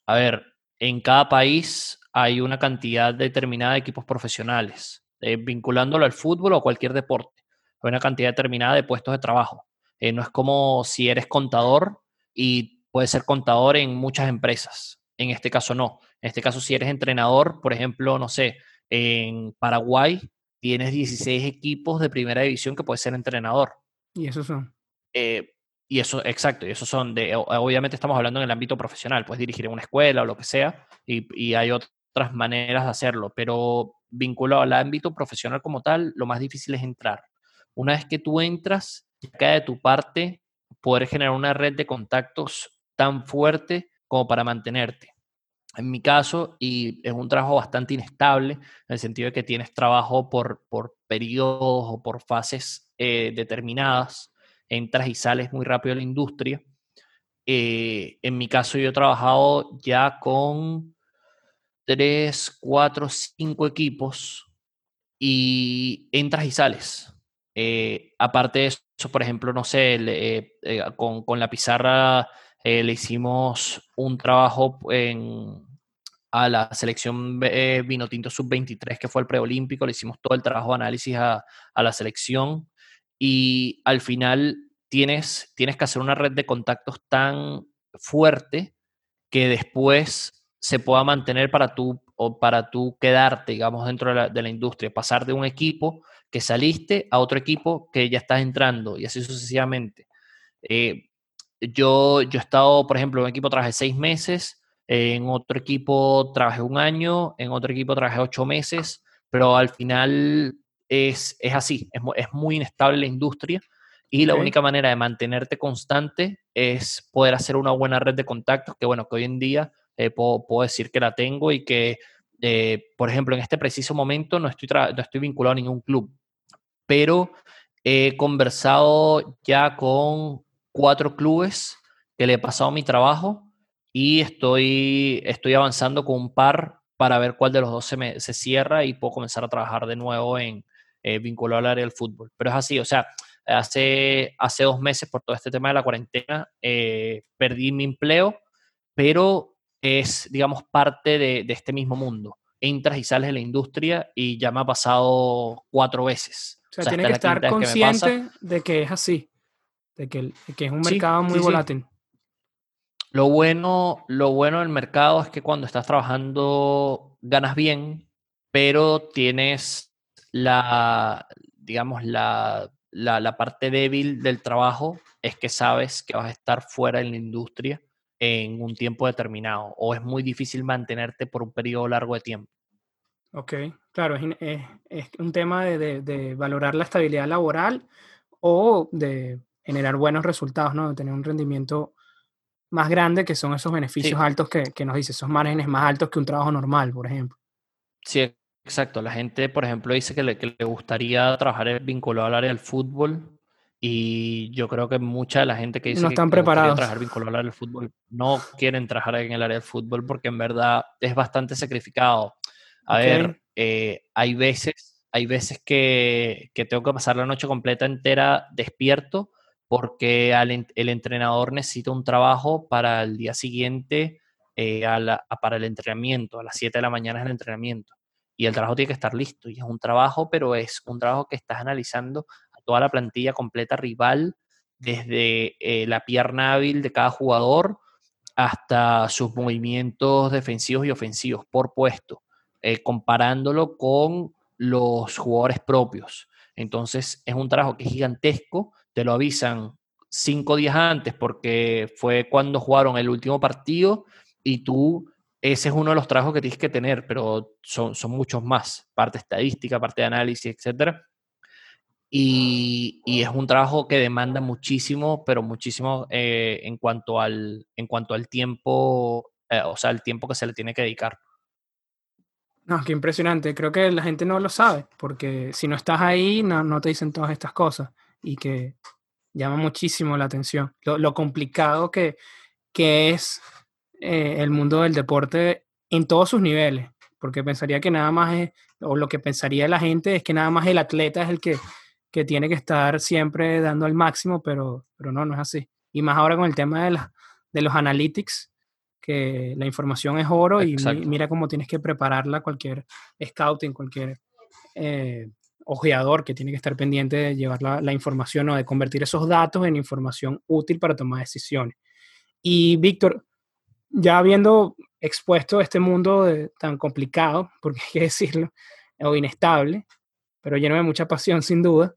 A ver, en cada país hay una cantidad determinada de equipos profesionales, eh, vinculándolo al fútbol o a cualquier deporte. Hay una cantidad determinada de puestos de trabajo. Eh, no es como si eres contador y puedes ser contador en muchas empresas. En este caso no. En este caso, si eres entrenador, por ejemplo, no sé, en Paraguay tienes 16 equipos de primera división que puedes ser entrenador. ¿Y esos son? Eh, y eso, exacto, y esos son de, obviamente estamos hablando en el ámbito profesional, puedes dirigir en una escuela o lo que sea, y, y hay otras maneras de hacerlo, pero vinculado al ámbito profesional como tal, lo más difícil es entrar. Una vez que tú entras, queda de tu parte poder generar una red de contactos tan fuerte como para mantenerte en mi caso, y es un trabajo bastante inestable, en el sentido de que tienes trabajo por, por periodos o por fases eh, determinadas, entras y sales muy rápido de la industria. Eh, en mi caso, yo he trabajado ya con tres, cuatro, cinco equipos y entras y sales. Eh, aparte de eso, por ejemplo, no sé, con, con la pizarra eh, le hicimos un trabajo en, a la selección eh, Vinotinto Sub-23, que fue el preolímpico, le hicimos todo el trabajo de análisis a, a, la selección y al final tienes, tienes que hacer una red de contactos tan fuerte que después se pueda mantener para tú, o para tú quedarte, digamos, dentro de la, de la industria, pasar de un equipo que saliste a otro equipo que ya estás entrando y así sucesivamente. Eh, yo, yo he estado, por ejemplo, en un equipo trabajé seis meses, en otro equipo trabajé un año, en otro equipo trabajé ocho meses, pero al final es, es así, es, es, muy inestable la industria y la única manera de mantenerte constante es poder hacer una buena red de contactos, que bueno, que hoy en día eh, puedo, decir que la tengo y que, eh, por ejemplo, en este preciso momento no estoy, no estoy vinculado a ningún club, pero he conversado ya con cuatro clubes que le he pasado mi trabajo y estoy, estoy avanzando con un par para ver cuál de los dos se, me, se cierra y puedo comenzar a trabajar de nuevo en eh, vinculado al área del fútbol. Pero es así, o sea, hace, hace dos meses por todo este tema de la cuarentena eh, perdí mi empleo, pero es, digamos, parte de, de, este mismo mundo. Entras y sales de la industria y ya me ha pasado cuatro veces. O sea, tiene que estar consciente de que es así, de que, que es un mercado muy volátil. Lo bueno, lo bueno del mercado es que cuando estás trabajando ganas bien, pero tienes la, digamos, la, la, parte débil del trabajo es que sabes que vas a estar fuera de la industria en un tiempo determinado o es muy difícil mantenerte por un periodo largo de tiempo. Ok, claro, es, es, un tema de, de, valorar la estabilidad laboral o de generar buenos resultados, ¿no? De tener un rendimiento más grande, que son esos beneficios altos que, que, nos dice, esos márgenes más altos que un trabajo normal, por ejemplo. Sí, exacto. La gente, por ejemplo, dice que le, que le gustaría trabajar vinculado al área del fútbol y yo creo que mucha de la gente que dice no están preparados. trabajar vinculado al área del fútbol no quieren trabajar en el área del fútbol porque en verdad es bastante sacrificado. A ver, eh, hay veces, hay veces que, que tengo que pasar la noche completa entera despierto porque el entrenador necesita un trabajo para el día siguiente, eh, para el entrenamiento, a las 7 de la mañana es el entrenamiento. Y el trabajo tiene que estar listo. Y es un trabajo, pero es un trabajo que estás analizando a toda la plantilla completa rival, desde eh, la pierna hábil de cada jugador hasta sus movimientos defensivos y ofensivos por puesto, eh, comparándolo con los jugadores propios. Entonces es un trabajo que es gigantesco te lo avisan cinco días antes porque fue cuando jugaron el último partido y tú, ese es uno de los trabajos que tienes que tener, pero son, son muchos más, parte estadística, parte de análisis, etc. Y, es un trabajo que demanda muchísimo, pero muchísimo eh, en, cuanto al, en cuanto al tiempo, eh, o sea, el tiempo que se le tiene que dedicar. No, qué impresionante. Creo que la gente no lo sabe, porque si no estás ahí, no, no te dicen todas estas cosas y que llama muchísimo la atención. Lo, complicado que, que es eh, el mundo del deporte en todos sus niveles, porque pensaría que nada más es, o lo que pensaría la gente es que nada más el atleta es el que, que tiene que estar siempre dando al máximo, pero, pero no, no es así. Y más ahora con el tema de, la, de los analytics, que la información es oro y mira cómo tienes que prepararla cualquier scouting, cualquier eh, ojeador que tiene que estar pendiente de llevar la, información o de convertir esos datos en información útil para tomar decisiones. Y Víctor, ya habiendo expuesto este mundo tan complicado, porque hay que decirlo, o inestable, pero lleno de mucha pasión sin duda,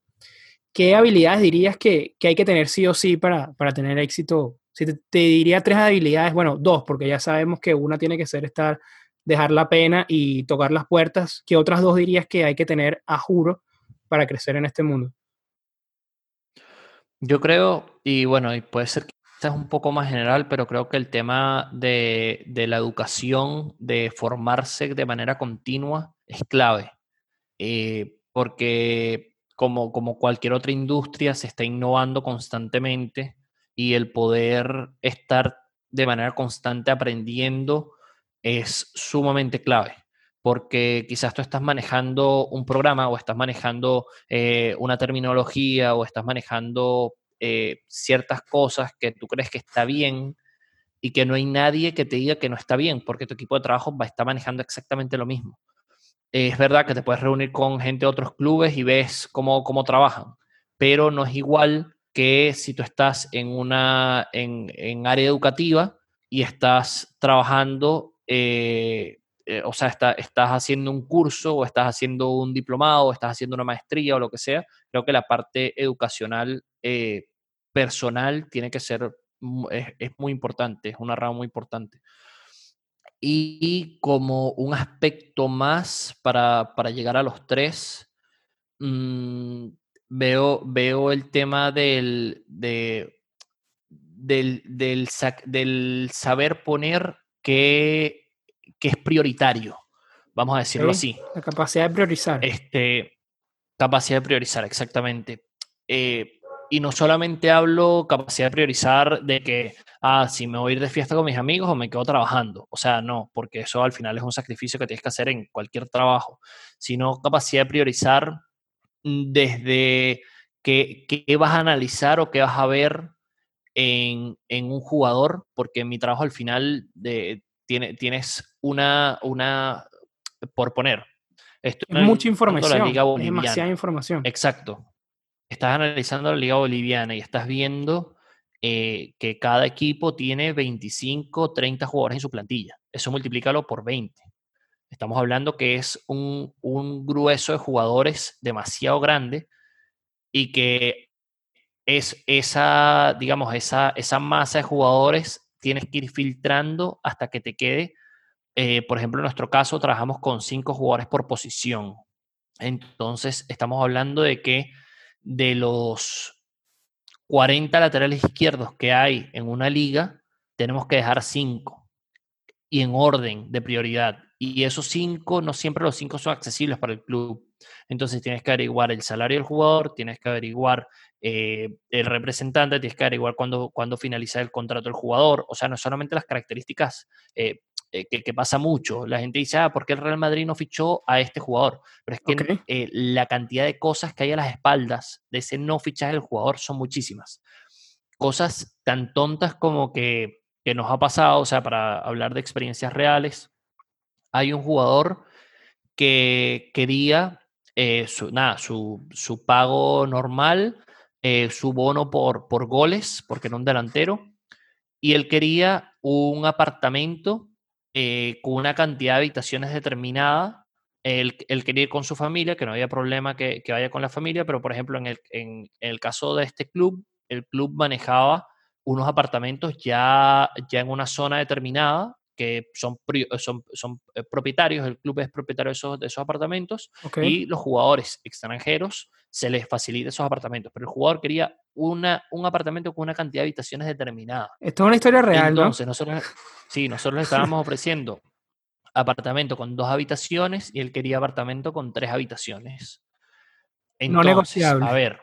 ¿qué habilidades dirías que, hay que tener sí o sí para, para tener éxito? Si te, te, diría tres habilidades, bueno, dos, porque ya sabemos que una tiene que ser estar dejar la pena y tocar las puertas, ¿qué otras dos dirías que hay que tener a juro para crecer en este mundo? Yo creo, y bueno, y puede ser que es un poco más general, pero creo que el tema de, la educación, de formarse de manera continua, es clave. Eh, porque como, como cualquier otra industria, se está innovando constantemente y el poder estar de manera constante aprendiendo es sumamente clave, porque quizás tú estás manejando un programa o estás manejando eh, una terminología o estás manejando eh, ciertas cosas que tú crees que está bien y que no hay nadie que te diga que no está bien, porque tu equipo de trabajo va a estar manejando exactamente lo mismo. Es verdad que te puedes reunir con gente de otros clubes y ves cómo, cómo trabajan, pero no es igual que si tú estás en una en, en área educativa y estás trabajando eh, eh, o sea, estás haciendo un curso o estás haciendo un diplomado o estás haciendo una maestría o lo que sea, creo que la parte educacional eh, personal tiene que ser, es, muy importante, es una rama muy importante. Y, como un aspecto más para, llegar a los tres, mm, veo, veo el tema del, del, del saber poner qué, qué es prioritario, vamos a decirlo así. La capacidad de priorizar. Este, capacidad de priorizar, exactamente. Eh, y no solamente hablo capacidad de priorizar de que, ah, si me voy a ir de fiesta con mis amigos o me quedo trabajando. O sea, no, porque eso al final es un sacrificio que tienes que hacer en cualquier trabajo, sino capacidad de priorizar mm, desde qué, qué vas a analizar o qué vas a ver en, en un jugador, porque mi trabajo al final de, tiene, tienes una, una, por poner. Esto es mucha información, es demasiada información. Exacto estás analizando la liga boliviana y estás viendo eh, que cada equipo tiene 25, 30 jugadores en su plantilla. Eso multiplícalo por 20. Estamos hablando que es un, grueso de jugadores demasiado grande y que es esa, digamos, esa, esa masa de jugadores tienes que ir filtrando hasta que te quede. Eh, por ejemplo, en nuestro caso trabajamos con cinco jugadores por posición. Entonces, estamos hablando de que de los 40 laterales izquierdos que hay en una liga, tenemos que dejar 5 y en orden de prioridad. Y esos 5, no siempre los 5 son accesibles para el club. Entonces tienes que averiguar el salario del jugador, tienes que averiguar eh, el representante, tienes que averiguar cuándo, cuándo finaliza el contrato del jugador. O sea, no solamente las características eh, eh, que, pasa mucho. La gente dice, ah, ¿por qué el Real Madrid no fichó a este jugador? Pero es que eh, la cantidad de cosas que hay a las espaldas de ese no fichaje del jugador son muchísimas. Cosas tan tontas como que, que nos ha pasado, o sea, para hablar de experiencias reales, hay un jugador que quería eh, su, nada, su, su, pago normal, su bono por, por goles, porque era un delantero, y él quería un apartamento eh, con una cantidad de habitaciones determinada. Él, quería ir con su familia, que no había problema que, vaya con la familia, pero por ejemplo, en el, en, el caso de este club, el club manejaba unos apartamentos ya, ya en una zona determinada que son, son, son eh, propietarios, el club es propietario de esos, de esos apartamentos y los jugadores extranjeros se les facilita esos apartamentos, pero el jugador quería una, un apartamento con una cantidad de habitaciones determinada. Esto es una historia real, Entonces, Nosotros, sí, nosotros le estábamos ofreciendo apartamento con dos habitaciones y él quería apartamento con tres habitaciones. no negociable. A ver,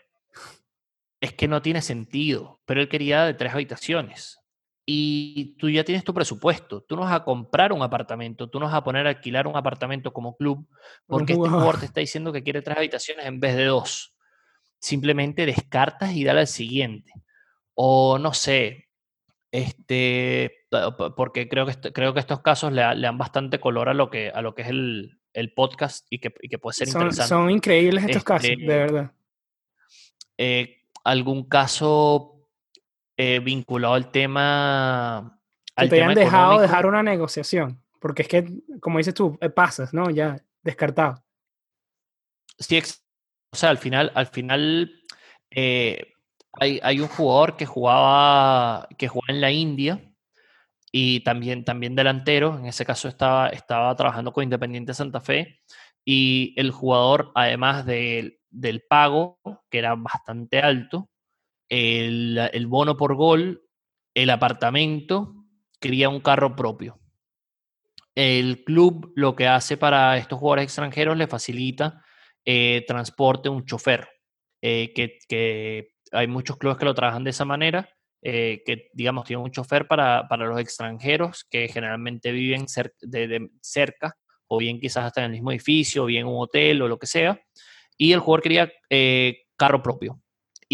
es que no tiene sentido, pero él quería de tres habitaciones y tú ya tienes tu presupuesto. Tú no vas a comprar un apartamento, tú no vas a poner a alquilar un apartamento como club, porque este jugador te está diciendo que quiere tres habitaciones en vez de dos. Simplemente descartas y dale al siguiente. O no sé, este, porque creo que, creo que estos casos le, dan bastante color a lo que, a lo que es el, podcast y que, puede ser interesante. Son increíbles estos casos, de este, verdad. Eh, ¿Algún caso eh, vinculado al tema. que te hayan dejado dejar una negociación. Porque es que, como dices tú, eh, pasas, ¿no? Ya, descartado. Sí, o sea, al final, al final eh, hay, hay, un jugador que jugaba, que jugaba en la India y también, también delantero. En ese caso estaba, estaba trabajando con Independiente Santa Fe. Y el jugador, además del pago, que era bastante alto, el, bono por gol, el apartamento, quería un carro propio. El club lo que hace para estos jugadores extranjeros le facilita eh, transporte, un chofer, eh, que, hay muchos clubes que lo trabajan de esa manera, eh, que digamos tienen un chofer para, los extranjeros que generalmente viven cerca o bien quizás hasta en el mismo edificio, o bien un hotel o lo que sea, y el jugador quería carro propio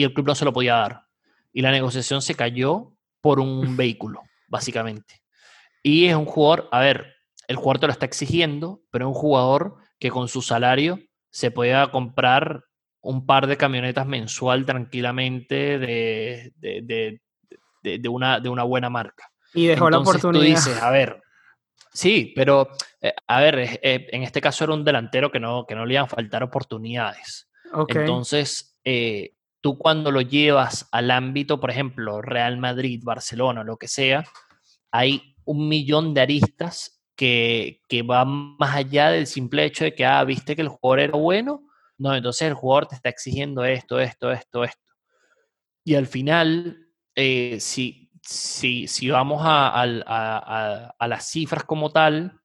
y el club no se lo podía dar. Y la negociación se cayó por un vehículo, básicamente. Y es un jugador, a ver, el jugador te lo está exigiendo, pero es un jugador que con su salario se pueda comprar un par de camionetas mensual tranquilamente de, de, una, de una buena marca. Y dejó la oportunidad. Tú dices, a ver, sí, pero eh, a ver, eh, en este caso era un delantero que no, que no le iban a faltar oportunidades. Entonces, eh, tú cuando lo llevas al ámbito, por ejemplo, Real Madrid, Barcelona, lo que sea, hay un millón de aristas que, que van más allá del simple hecho de que, ah, viste que el jugador era bueno, no, entonces el jugador te está exigiendo esto, esto, esto, esto. Y al final, eh, si, si, si vamos a, a, las cifras como tal,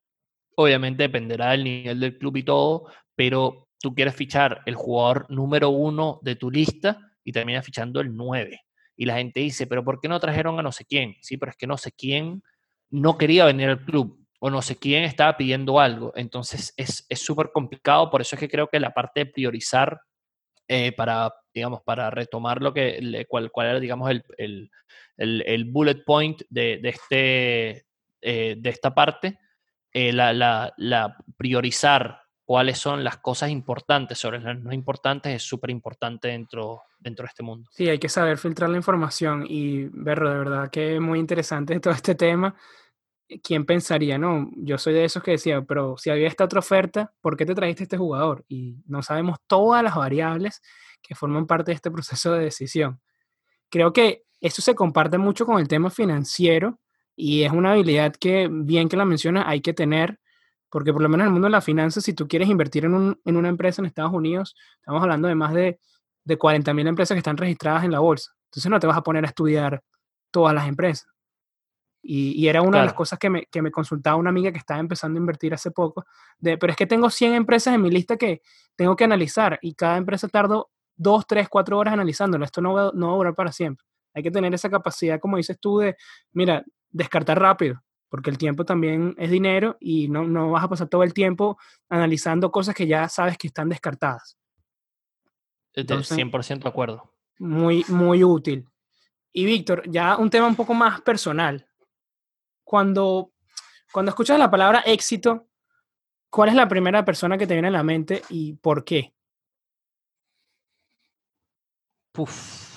obviamente dependerá del nivel del club y todo, pero tú quieres fichar el jugador número uno de tu lista y terminas fichando el 9. Y la gente dice, pero ¿por qué no trajeron a no sé quién? Sí, pero es que no sé quién no quería venir al club o no sé quién estaba pidiendo algo. Entonces es súper complicado, por eso es que creo que la parte de priorizar eh, para, digamos, para retomar lo que, cuál, cuál era, digamos, el, el, el, bullet point de, de este, eh, de esta parte, eh, la, la, priorizar cuáles son las cosas importantes sobre las no importantes es súper importante dentro, dentro de este mundo. Sí, hay que saber filtrar la información y verlo, de verdad que es muy interesante todo este tema. ¿Quién pensaría, no? Yo soy de esos que decía, pero si había esta otra oferta, ¿por qué te trajiste este jugador? Y no sabemos todas las variables que forman parte de este proceso de decisión. Creo que eso se comparte mucho con el tema financiero y es una habilidad que, bien que la mencionas, hay que tener, porque por lo menos en el mundo de las finanzas, si tú quieres invertir en, un, en una empresa en Estados Unidos, estamos hablando de más de, de 40.000 empresas que están registradas en la bolsa. Entonces no te vas a poner a estudiar todas las empresas. Y, era una de las cosas que me, que me, consultaba una amiga que estaba empezando a invertir hace poco, de, pero es que tengo 100 empresas en mi lista que tengo que analizar y cada empresa tardo 2, 3, 4 horas analizándolo. Esto no va, no va a durar para siempre. Hay que tener esa capacidad, como dices tú, de, mira, descartar rápido, porque el tiempo también es dinero y no, no vas a pasar todo el tiempo analizando cosas que ya sabes que están descartadas. Entonces, 100% de acuerdo. Muy, muy útil. Y Víctor, ya un tema un poco más personal. Cuando, cuando escuchas la palabra éxito, ¿cuál es la primera persona que te viene a la mente y por qué? Puf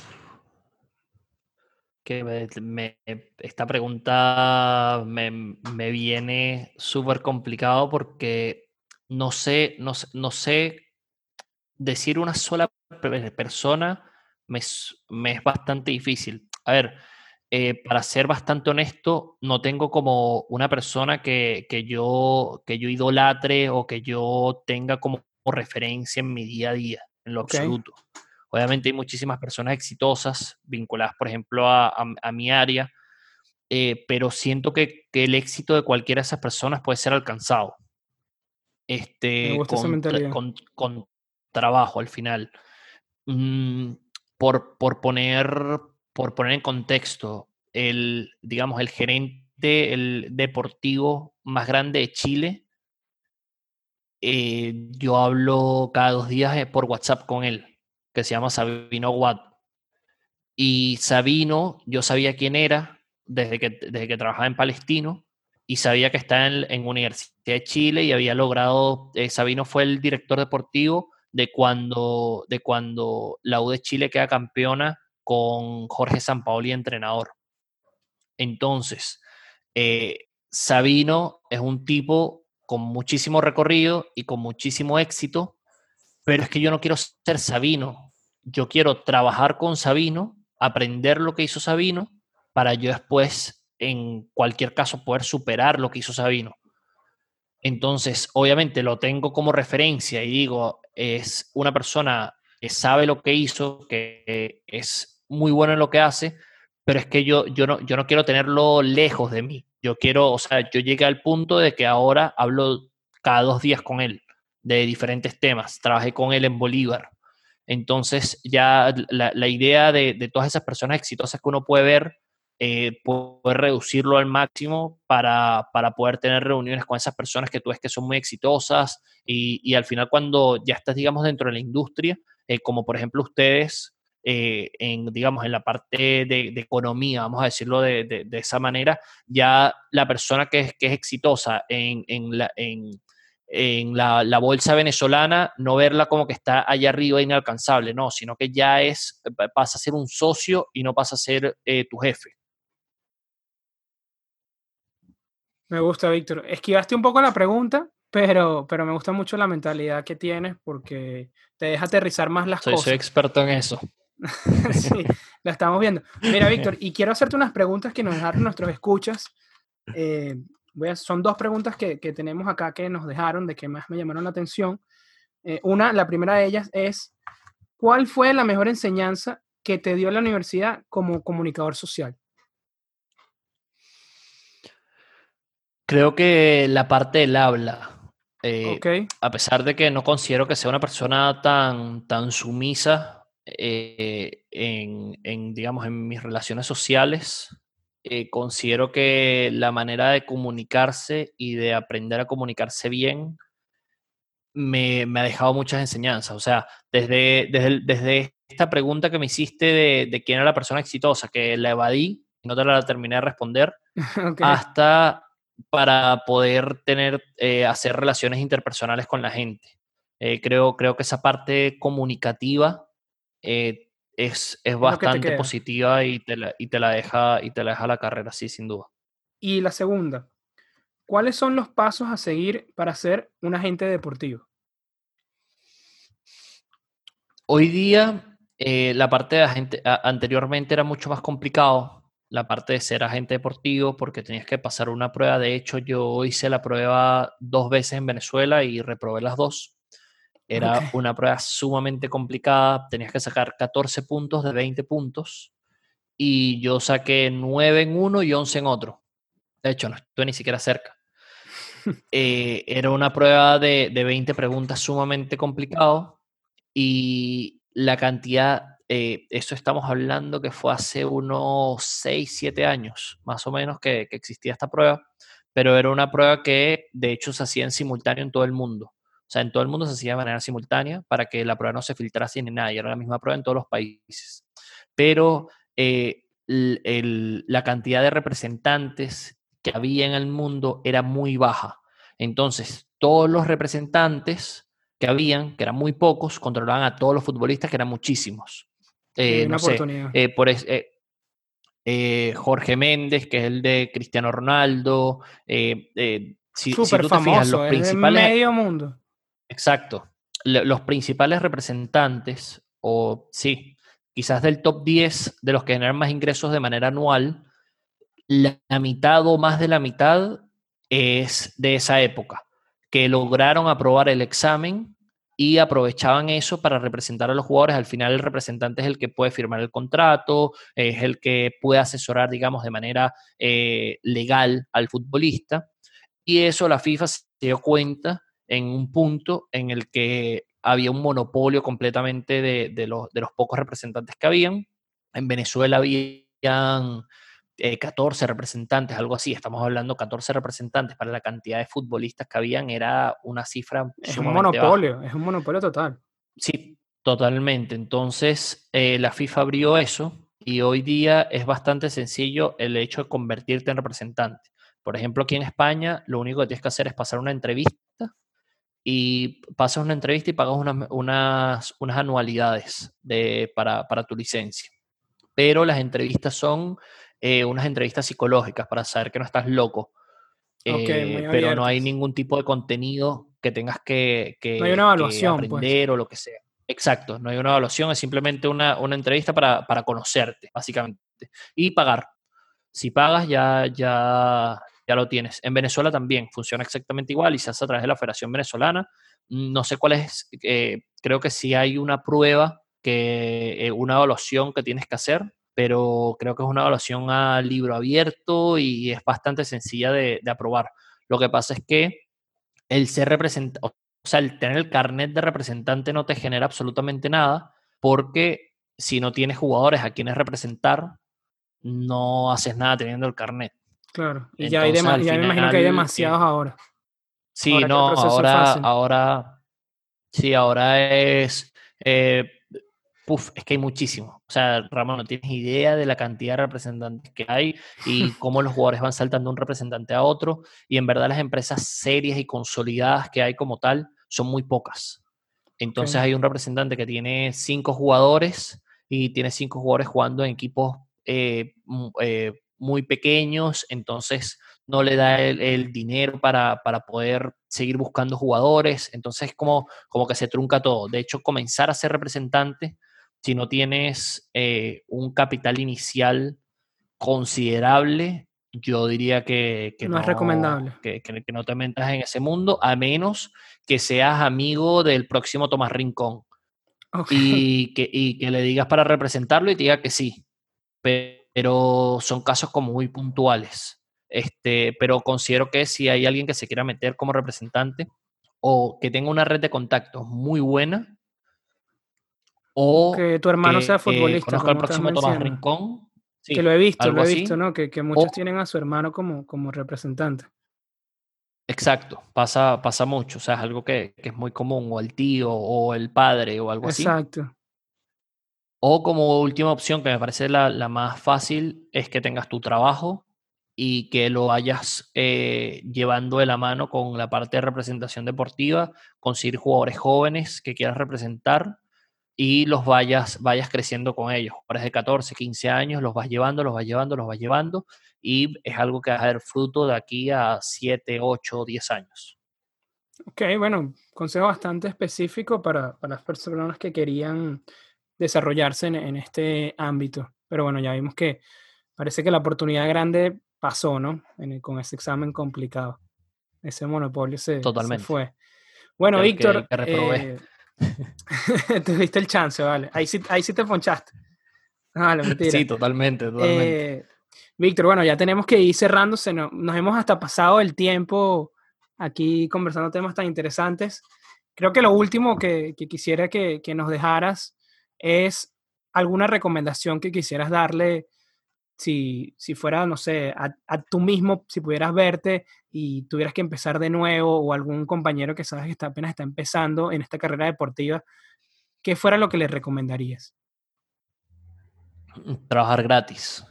que me, esta pregunta me, me viene súper complicado porque no sé, no, no, sé decir una sola persona me, me es bastante difícil. A ver, eh, para ser bastante honesto, no tengo como una persona que, que, yo, que yo idolatre o que yo tenga como referencia en mi día a día, en lo absoluto. Obviamente hay muchísimas personas exitosas vinculadas, por ejemplo, a, mi área, eh, pero siento que, el éxito de cualquiera de esas personas puede ser alcanzado. Este, con, con, trabajo al final. Mm, por, por, poner, por poner en contexto, el, digamos, el gerente el deportivo más grande de Chile, eh, yo hablo cada dos días eh, por WhatsApp con él que se llama Sabino Watt. Y Sabino, yo sabía quién era desde que, desde que trabajaba en Palestino y sabía que estaba en, en Universidad de Chile y había logrado, eh, Sabino fue el director deportivo de cuando, de cuando la U de Chile queda campeona con Jorge Sampaoli entrenador. Entonces, eh, Sabino es un tipo con muchísimo recorrido y con muchísimo éxito, pero es que yo no quiero ser Sabino, yo quiero trabajar con Sabino, aprender lo que hizo Sabino, para yo después, en cualquier caso, poder superar lo que hizo Sabino. Entonces, obviamente lo tengo como referencia y digo, es una persona que sabe lo que hizo, que es muy bueno en lo que hace, pero es que yo, yo, no, yo no quiero tenerlo lejos de mí. Yo quiero, o sea, yo llegué al punto de que ahora hablo cada dos días con él de diferentes temas. Trabajé con él en Bolívar, entonces ya la, idea de, todas esas personas exitosas que uno puede ver, eh, poder reducirlo al máximo para, poder tener reuniones con esas personas que tú ves que son muy exitosas y, al final cuando ya estás, digamos, dentro de la industria, eh, como por ejemplo ustedes, eh, en, digamos, en la parte de, economía, vamos a decirlo de, esa manera, ya la persona que es, que es exitosa en, en, la, en en la, bolsa venezolana, no verla como que está allá arriba inalcanzable, no, sino que ya es, pasa a ser un socio y no pasa a ser eh, tu jefe. Me gusta, Víctor. Esquivaste un poco la pregunta, pero, pero me gusta mucho la mentalidad que tienes porque te deja aterrizar más las cosas. Soy experto en eso. sí, la estamos viendo. Mira, Víctor, y quiero hacerte unas preguntas que nos dejaron nuestros escuchas. Eh, Voy a, son dos preguntas que, que, tenemos acá que nos dejaron, de que más me llamaron la atención. Eh, una, la primera de ellas es, ¿cuál fue la mejor enseñanza que te dio la universidad como comunicador social? Creo que la parte del habla. Eh, okay. A pesar de que no considero que sea una persona tan, tan sumisa eh, en, en, digamos, en mis relaciones sociales, eh, considero que la manera de comunicarse y de aprender a comunicarse bien me, me ha dejado muchas enseñanzas. O sea, desde, desde, el- desde esta pregunta que me hiciste de, de quién era la persona exitosa, que la evadí y no te la terminé de responder, hasta para poder tener, eh, hacer relaciones interpersonales con la gente. Eh, creo, creo que esa parte comunicativa eh, es, es bastante positiva y te, la, y te la deja y te la deja la carrera, sí, sin duda. Y la segunda, ¿cuáles son los pasos a seguir para ser un agente deportivo? Hoy día, eh, la parte de agente, anteriormente era mucho más complicado, la parte de ser agente deportivo, porque tenías que pasar una prueba. De hecho, yo hice la prueba dos veces en Venezuela y reprobé las dos. Era una prueba sumamente complicada, tenías que sacar 14 puntos de 20 puntos y yo saqué 9 en uno y 11 en otro. De hecho, no estuve ni siquiera cerca. Eh, era una prueba de, de 20 preguntas sumamente complicado y la cantidad, eh, eso estamos hablando que fue hace unos 6, 7 años, más o menos, que, que existía esta prueba, pero era una prueba que de hecho se hacía en simultáneo en todo el mundo. O sea, en todo el mundo se hacía de manera simultánea para que la prueba no se filtrase ni nada, y era la misma prueba en todos los países. Pero eh, el- el- la cantidad de representantes que había en el mundo era muy baja. Entonces, todos los representantes que habían, que eran muy pocos, controlaban a todos los futbolistas, que eran muchísimos. Eh, una no sé, oportunidad. eh, por eh, eh, Jorge Méndez, que es el de Cristiano Ronaldo. si, si Súper tú te fijas, famoso, los principales. medio mundo. Exacto. Los principales representantes, o sí, quizás del top 10 de los que generan más ingresos de manera anual, la mitad o más de la mitad es de esa época, que lograron aprobar el examen y aprovechaban eso para representar a los jugadores. Al final el representante es el que puede firmar el contrato, es el que puede asesorar, digamos, de manera eh, legal al futbolista. Y eso la FIFA se dio cuenta en un punto en el que había un monopolio completamente de, de los, de los pocos representantes que habían. En Venezuela habían eh, 14 representantes, algo así. Estamos hablando 14 representantes para la cantidad de futbolistas que habían, era una cifra Es un baja. monopolio, es un monopolio total. Sí, totalmente. Entonces, eh, la FIFA abrió eso y hoy día es bastante sencillo el hecho de convertirte en representante. Por ejemplo, aquí en España, lo único que tienes que hacer es pasar una entrevista y pasas una entrevista y pagas unas, unas, unas anualidades de, para, para tu licencia. Pero las entrevistas son eh, unas entrevistas psicológicas para saber que no estás loco. Eh, pero no hay ningún tipo de contenido que tengas que, que- No hay una que evaluación, pues. aprender o lo que sea. Exacto, no hay una evaluación, es simplemente una, una entrevista para, para conocerte, básicamente. Y pagar. Si pagas, ya, ya, ya lo tienes. En Venezuela también funciona exactamente igual y se hace a través de la Federación Venezolana. No sé cuál es, eh, creo que sí hay una prueba, que, eh, una evaluación que tienes que hacer, pero creo que es una evaluación a libro abierto y es bastante sencilla de, de aprobar. Lo que pasa es que el ser representante, o sea, el tener el carnet de representante no te genera absolutamente nada, porque si no tienes jugadores a quienes representar, no haces nada teniendo el carnet. Claro. Y ya, hay Entonces, dema- al ya me imagino que hay final, demasiados eh, ahora. Sí, Ahora no, ahora, ahora, sí, ahora es, eh, puf, es que hay muchísimo. O sea, Ramón, no tienes idea de la cantidad de representantes que hay y cómo los jugadores van saltando de un representante a otro. Y en verdad las empresas serias y consolidadas que hay como tal son muy pocas. Entonces hay un representante que tiene cinco jugadores y tiene cinco jugadores jugando en equipos eh, eh, muy pequeños, entonces no le da el, el dinero para, para poder seguir buscando jugadores, entonces como, como que se trunca todo. De hecho, comenzar a ser representante, si no tienes eh, un capital inicial considerable, yo diría que, que No es recomendable. Que, que- que no te metas en ese mundo, a menos que seas amigo del próximo Tomás Rincón y que, y que le digas para representarlo y te diga que sí. Pero son casos como muy puntuales. Este, pero considero que si hay alguien que se quiera meter como representante o que tenga una red de contactos muy buena, o que tu hermano sea futbolista. conozca al próximo Tomás Rincón. que lo he visto, lo he visto, ¿no? Que, que muchos tienen a su hermano como, como representante. Exacto, pasa, pasa mucho, o sea, es algo que, que, es muy común, o el tío, o el padre, o algo así. Exacto. O como última opción, que me parece la, la, más fácil, es que tengas tu trabajo y que lo vayas eh, llevando de la mano con la parte de representación deportiva, conseguir jugadores jóvenes que quieras representar y los vayas, vayas creciendo con ellos. Jugadores de 14, 15 años, los vas llevando, los vas llevando, los vas llevando y es algo que va a dar fruto de aquí a 7, 8, 10 años. Ok, bueno, consejo bastante específico para, para las personas que querían desarrollarse en, este ámbito. Pero bueno, ya vimos que parece que la oportunidad grande pasó, ¿no? con ese examen complicado. Ese monopolio se, fue. Bueno, Víctor, eh, tuviste el chance, vale. Ahí sí, ahí sí te ponchaste. Sí, totalmente, totalmente. Eh, Víctor, bueno, ya tenemos que ir cerrándose. Nos, nos hemos hasta pasado el tiempo aquí conversando temas tan interesantes. Creo que lo último que, que quisiera que, que, nos dejaras es alguna recomendación que quisieras darle si, si fuera, no sé, a, a, tú mismo, si pudieras verte y tuvieras que empezar de nuevo o algún compañero que sabes que está, apenas está empezando en esta carrera deportiva, ¿qué fuera lo que le recomendarías? Trabajar gratis.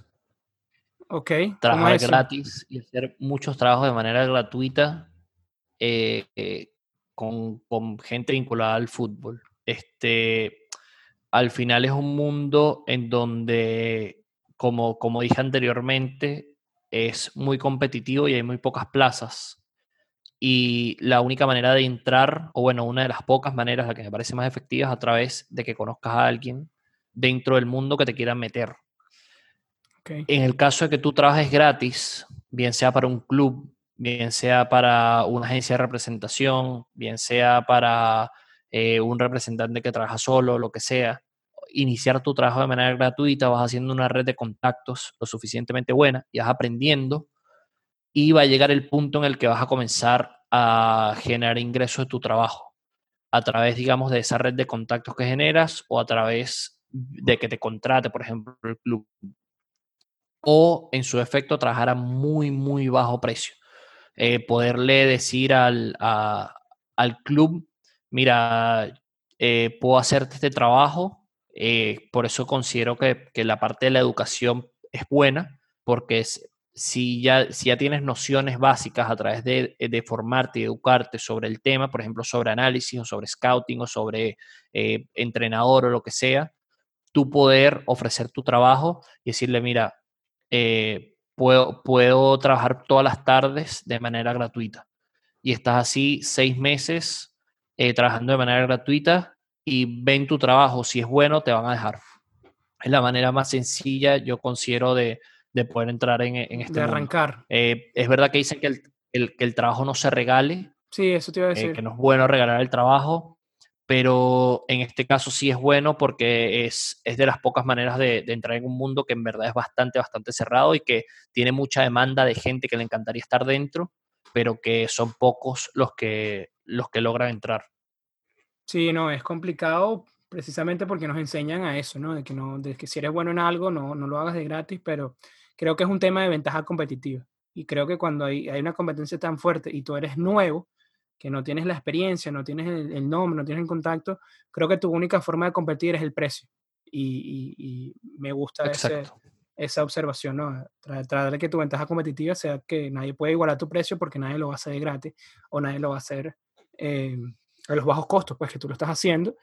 Ok. Trabajar gratis y hacer muchos trabajos de manera gratuita eh, eh, con, con gente vinculada al fútbol. Este, al final es un mundo en donde, como, como dije anteriormente, es muy competitivo y hay muy pocas plazas. Y la única manera de entrar, o bueno, una de las pocas maneras, la que me parece más efectiva, es a través de que conozcas a alguien dentro del mundo que te quiera meter. En el caso de que tú trabajes gratis, bien sea para un club, bien sea para una agencia de representación, bien sea para eh, un representante que trabaja solo, lo que sea, iniciar tu trabajo de manera gratuita, vas haciendo una red de contactos lo suficientemente buena y vas aprendiendo y va a llegar el punto en el que vas a comenzar a generar ingresos de tu trabajo a través, digamos, de esa red de contactos que generas o a través de que te contrate, por ejemplo, el club. O en su efecto, trabajar a muy, muy bajo precio. Eh, poderle decir al, al club, mira, eh, puedo hacerte este trabajo, eh, por eso considero que, que, la parte de la educación es buena, porque es, si, ya, si ya tienes nociones básicas a través de, de, formarte y educarte sobre el tema, por ejemplo, sobre análisis o sobre scouting o sobre eh, entrenador o lo que sea, tú poder ofrecer tu trabajo y decirle, mira, puedo, puedo trabajar todas las tardes de manera gratuita. Y estás así seis meses eh, trabajando de manera gratuita y ven tu trabajo, si es bueno, te van a dejar. Es la manera más sencilla, yo considero, de, de poder entrar en, en este De arrancar. Eh, es verdad que dicen que el, el, que el, trabajo no se regale. Sí, eso te iba a eh, decir. que no es bueno regalar el trabajo, pero en este caso sí es bueno porque es, es de las pocas maneras de, de, entrar en un mundo que en verdad es bastante, bastante cerrado y que tiene mucha demanda de gente que le encantaría estar dentro, pero que son pocos los que, los que logran entrar. Sí, no, es complicado precisamente porque nos enseñan a eso, ¿no? De que, no, de que si eres bueno en algo, no, no lo hagas de gratis, pero creo que es un tema de ventaja competitiva. Y creo que cuando hay, hay una competencia tan fuerte y tú eres nuevo, que no tienes la experiencia, no tienes el, nombre, no tienes el contacto, creo que tu única forma de competir es el precio. Y, y, me gusta ese, esa observación, ¿no? Tratar de que tu ventaja competitiva sea que nadie puede igualar tu precio porque nadie lo va a hacer de gratis o nadie lo va a hacer eh, a los bajos costos, pues que tú lo estás haciendo.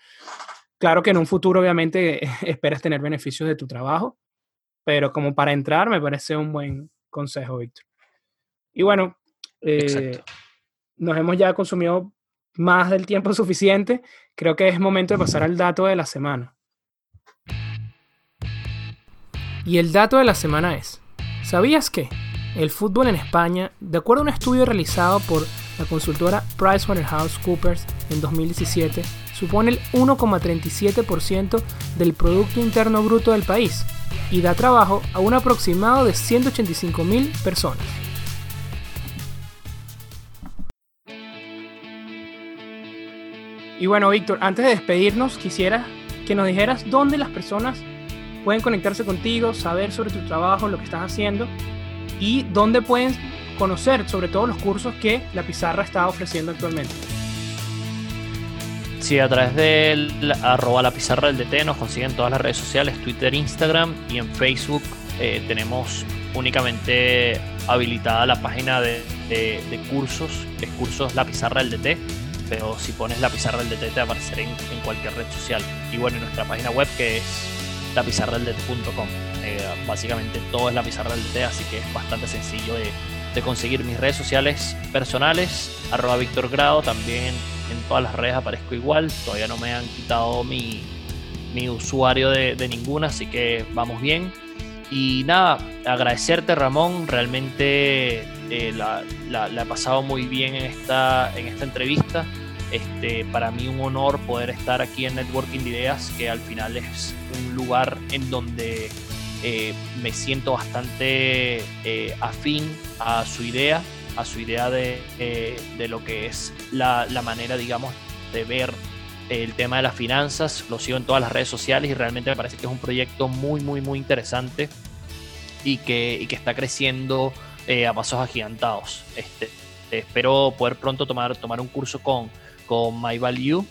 Claro que en un futuro obviamente esperas tener beneficios de tu trabajo, pero como para entrar me parece un buen consejo, Víctor. Y bueno, eh, nos hemos ya consumido más del tiempo suficiente. Creo que es momento de pasar al dato de la semana. Y el dato de la semana es, ¿sabías que el fútbol en España, de acuerdo a un estudio realizado por la consultora PricewaterhouseCoopers en 2017 supone el 1,37% del Producto Interno Bruto del país y da trabajo a un aproximado de 185.000 personas. Y bueno, Víctor, antes de despedirnos, quisiera que nos dijeras dónde las personas pueden conectarse contigo, saber sobre tu trabajo, lo que estás haciendo y dónde pueden conocer sobre todo los cursos que la pizarra está ofreciendo actualmente. Sí, a través del arroba la pizarra del DT nos consiguen todas las redes sociales, Twitter, Instagram y en Facebook eh, tenemos únicamente habilitada la página de, cursos, que es cursos La Pizarra del DT, pero si pones La Pizarra del DT te aparecerá en, cualquier red social. Y bueno, en nuestra página web que es lapizarradeldt.com. Eh, básicamente todo es La Pizarra del DT, así que es bastante sencillo de, conseguir mis redes sociales personales, arroba Víctor Grado, también en todas las redes aparezco igual, todavía no me han quitado mi, usuario de, de ninguna, así que vamos bien. Y nada, agradecerte Ramón, realmente eh, la, he pasado muy bien en esta, en esta entrevista. Este, para mí un honor poder estar aquí en Networking de Ideas, que al final es un lugar en donde eh, me siento bastante eh, afín a su idea, a su idea de, de lo que es la, la, manera, digamos, de ver el tema de las finanzas. Lo sigo en todas las redes sociales y realmente me parece que es un proyecto muy, muy, muy interesante y que, que está creciendo eh, a pasos agigantados. Este, espero poder pronto tomar, tomar un curso con, con My Value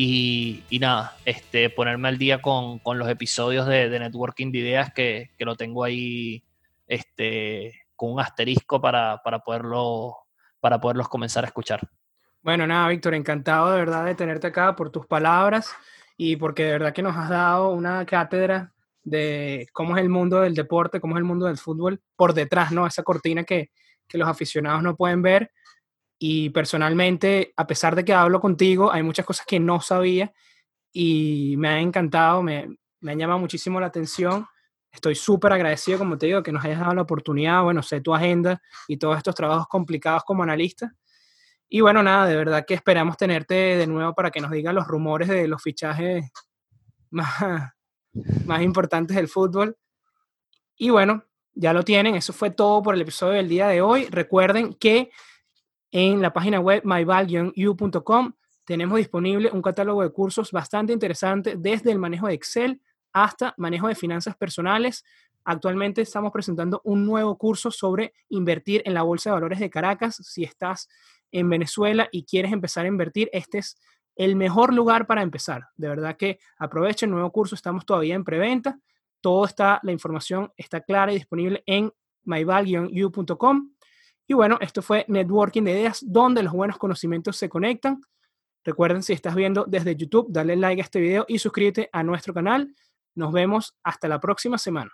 y, y nada, este, ponerme al día con, con los episodios de, de, Networking de Ideas que, que, lo tengo ahí este, con un asterisco para, para, poderlo, para poderlos comenzar a escuchar. Bueno, nada, Víctor, encantado de verdad de tenerte acá por tus palabras y porque de verdad que nos has dado una cátedra de cómo es el mundo del deporte, cómo es el mundo del fútbol por detrás, ¿no? Esa cortina que, que los aficionados no pueden ver. Y personalmente, a pesar de que hablo contigo, hay muchas cosas que no sabía y me ha encantado, me, me han llamado muchísimo la atención. Estoy súper agradecido, como te digo, que nos hayas dado la oportunidad, bueno, sé tu agenda y todos estos trabajos complicados como analista. Y bueno, nada, de verdad que esperamos tenerte de nuevo para que nos digan los rumores de los fichajes más, más importantes del fútbol. Y bueno, ya lo tienen. Eso fue todo por el episodio del día de hoy. Recuerden que en la página web myval-u.com tenemos disponible un catálogo de cursos bastante interesante desde el manejo de Excel hasta manejo de finanzas personales. Actualmente estamos presentando un nuevo curso sobre invertir en la Bolsa de Valores de Caracas. Si estás en Venezuela y quieres empezar a invertir, este es el mejor lugar para empezar. De verdad que aprovechen el nuevo curso, estamos todavía en preventa. Todo está, la información está clara y disponible en myval-u.com. Y bueno, esto fue Networking de Ideas, donde los buenos conocimientos se conectan. Recuerden, si estás viendo desde YouTube, dale like a este video y suscríbete a nuestro canal. Nos vemos hasta la próxima semana.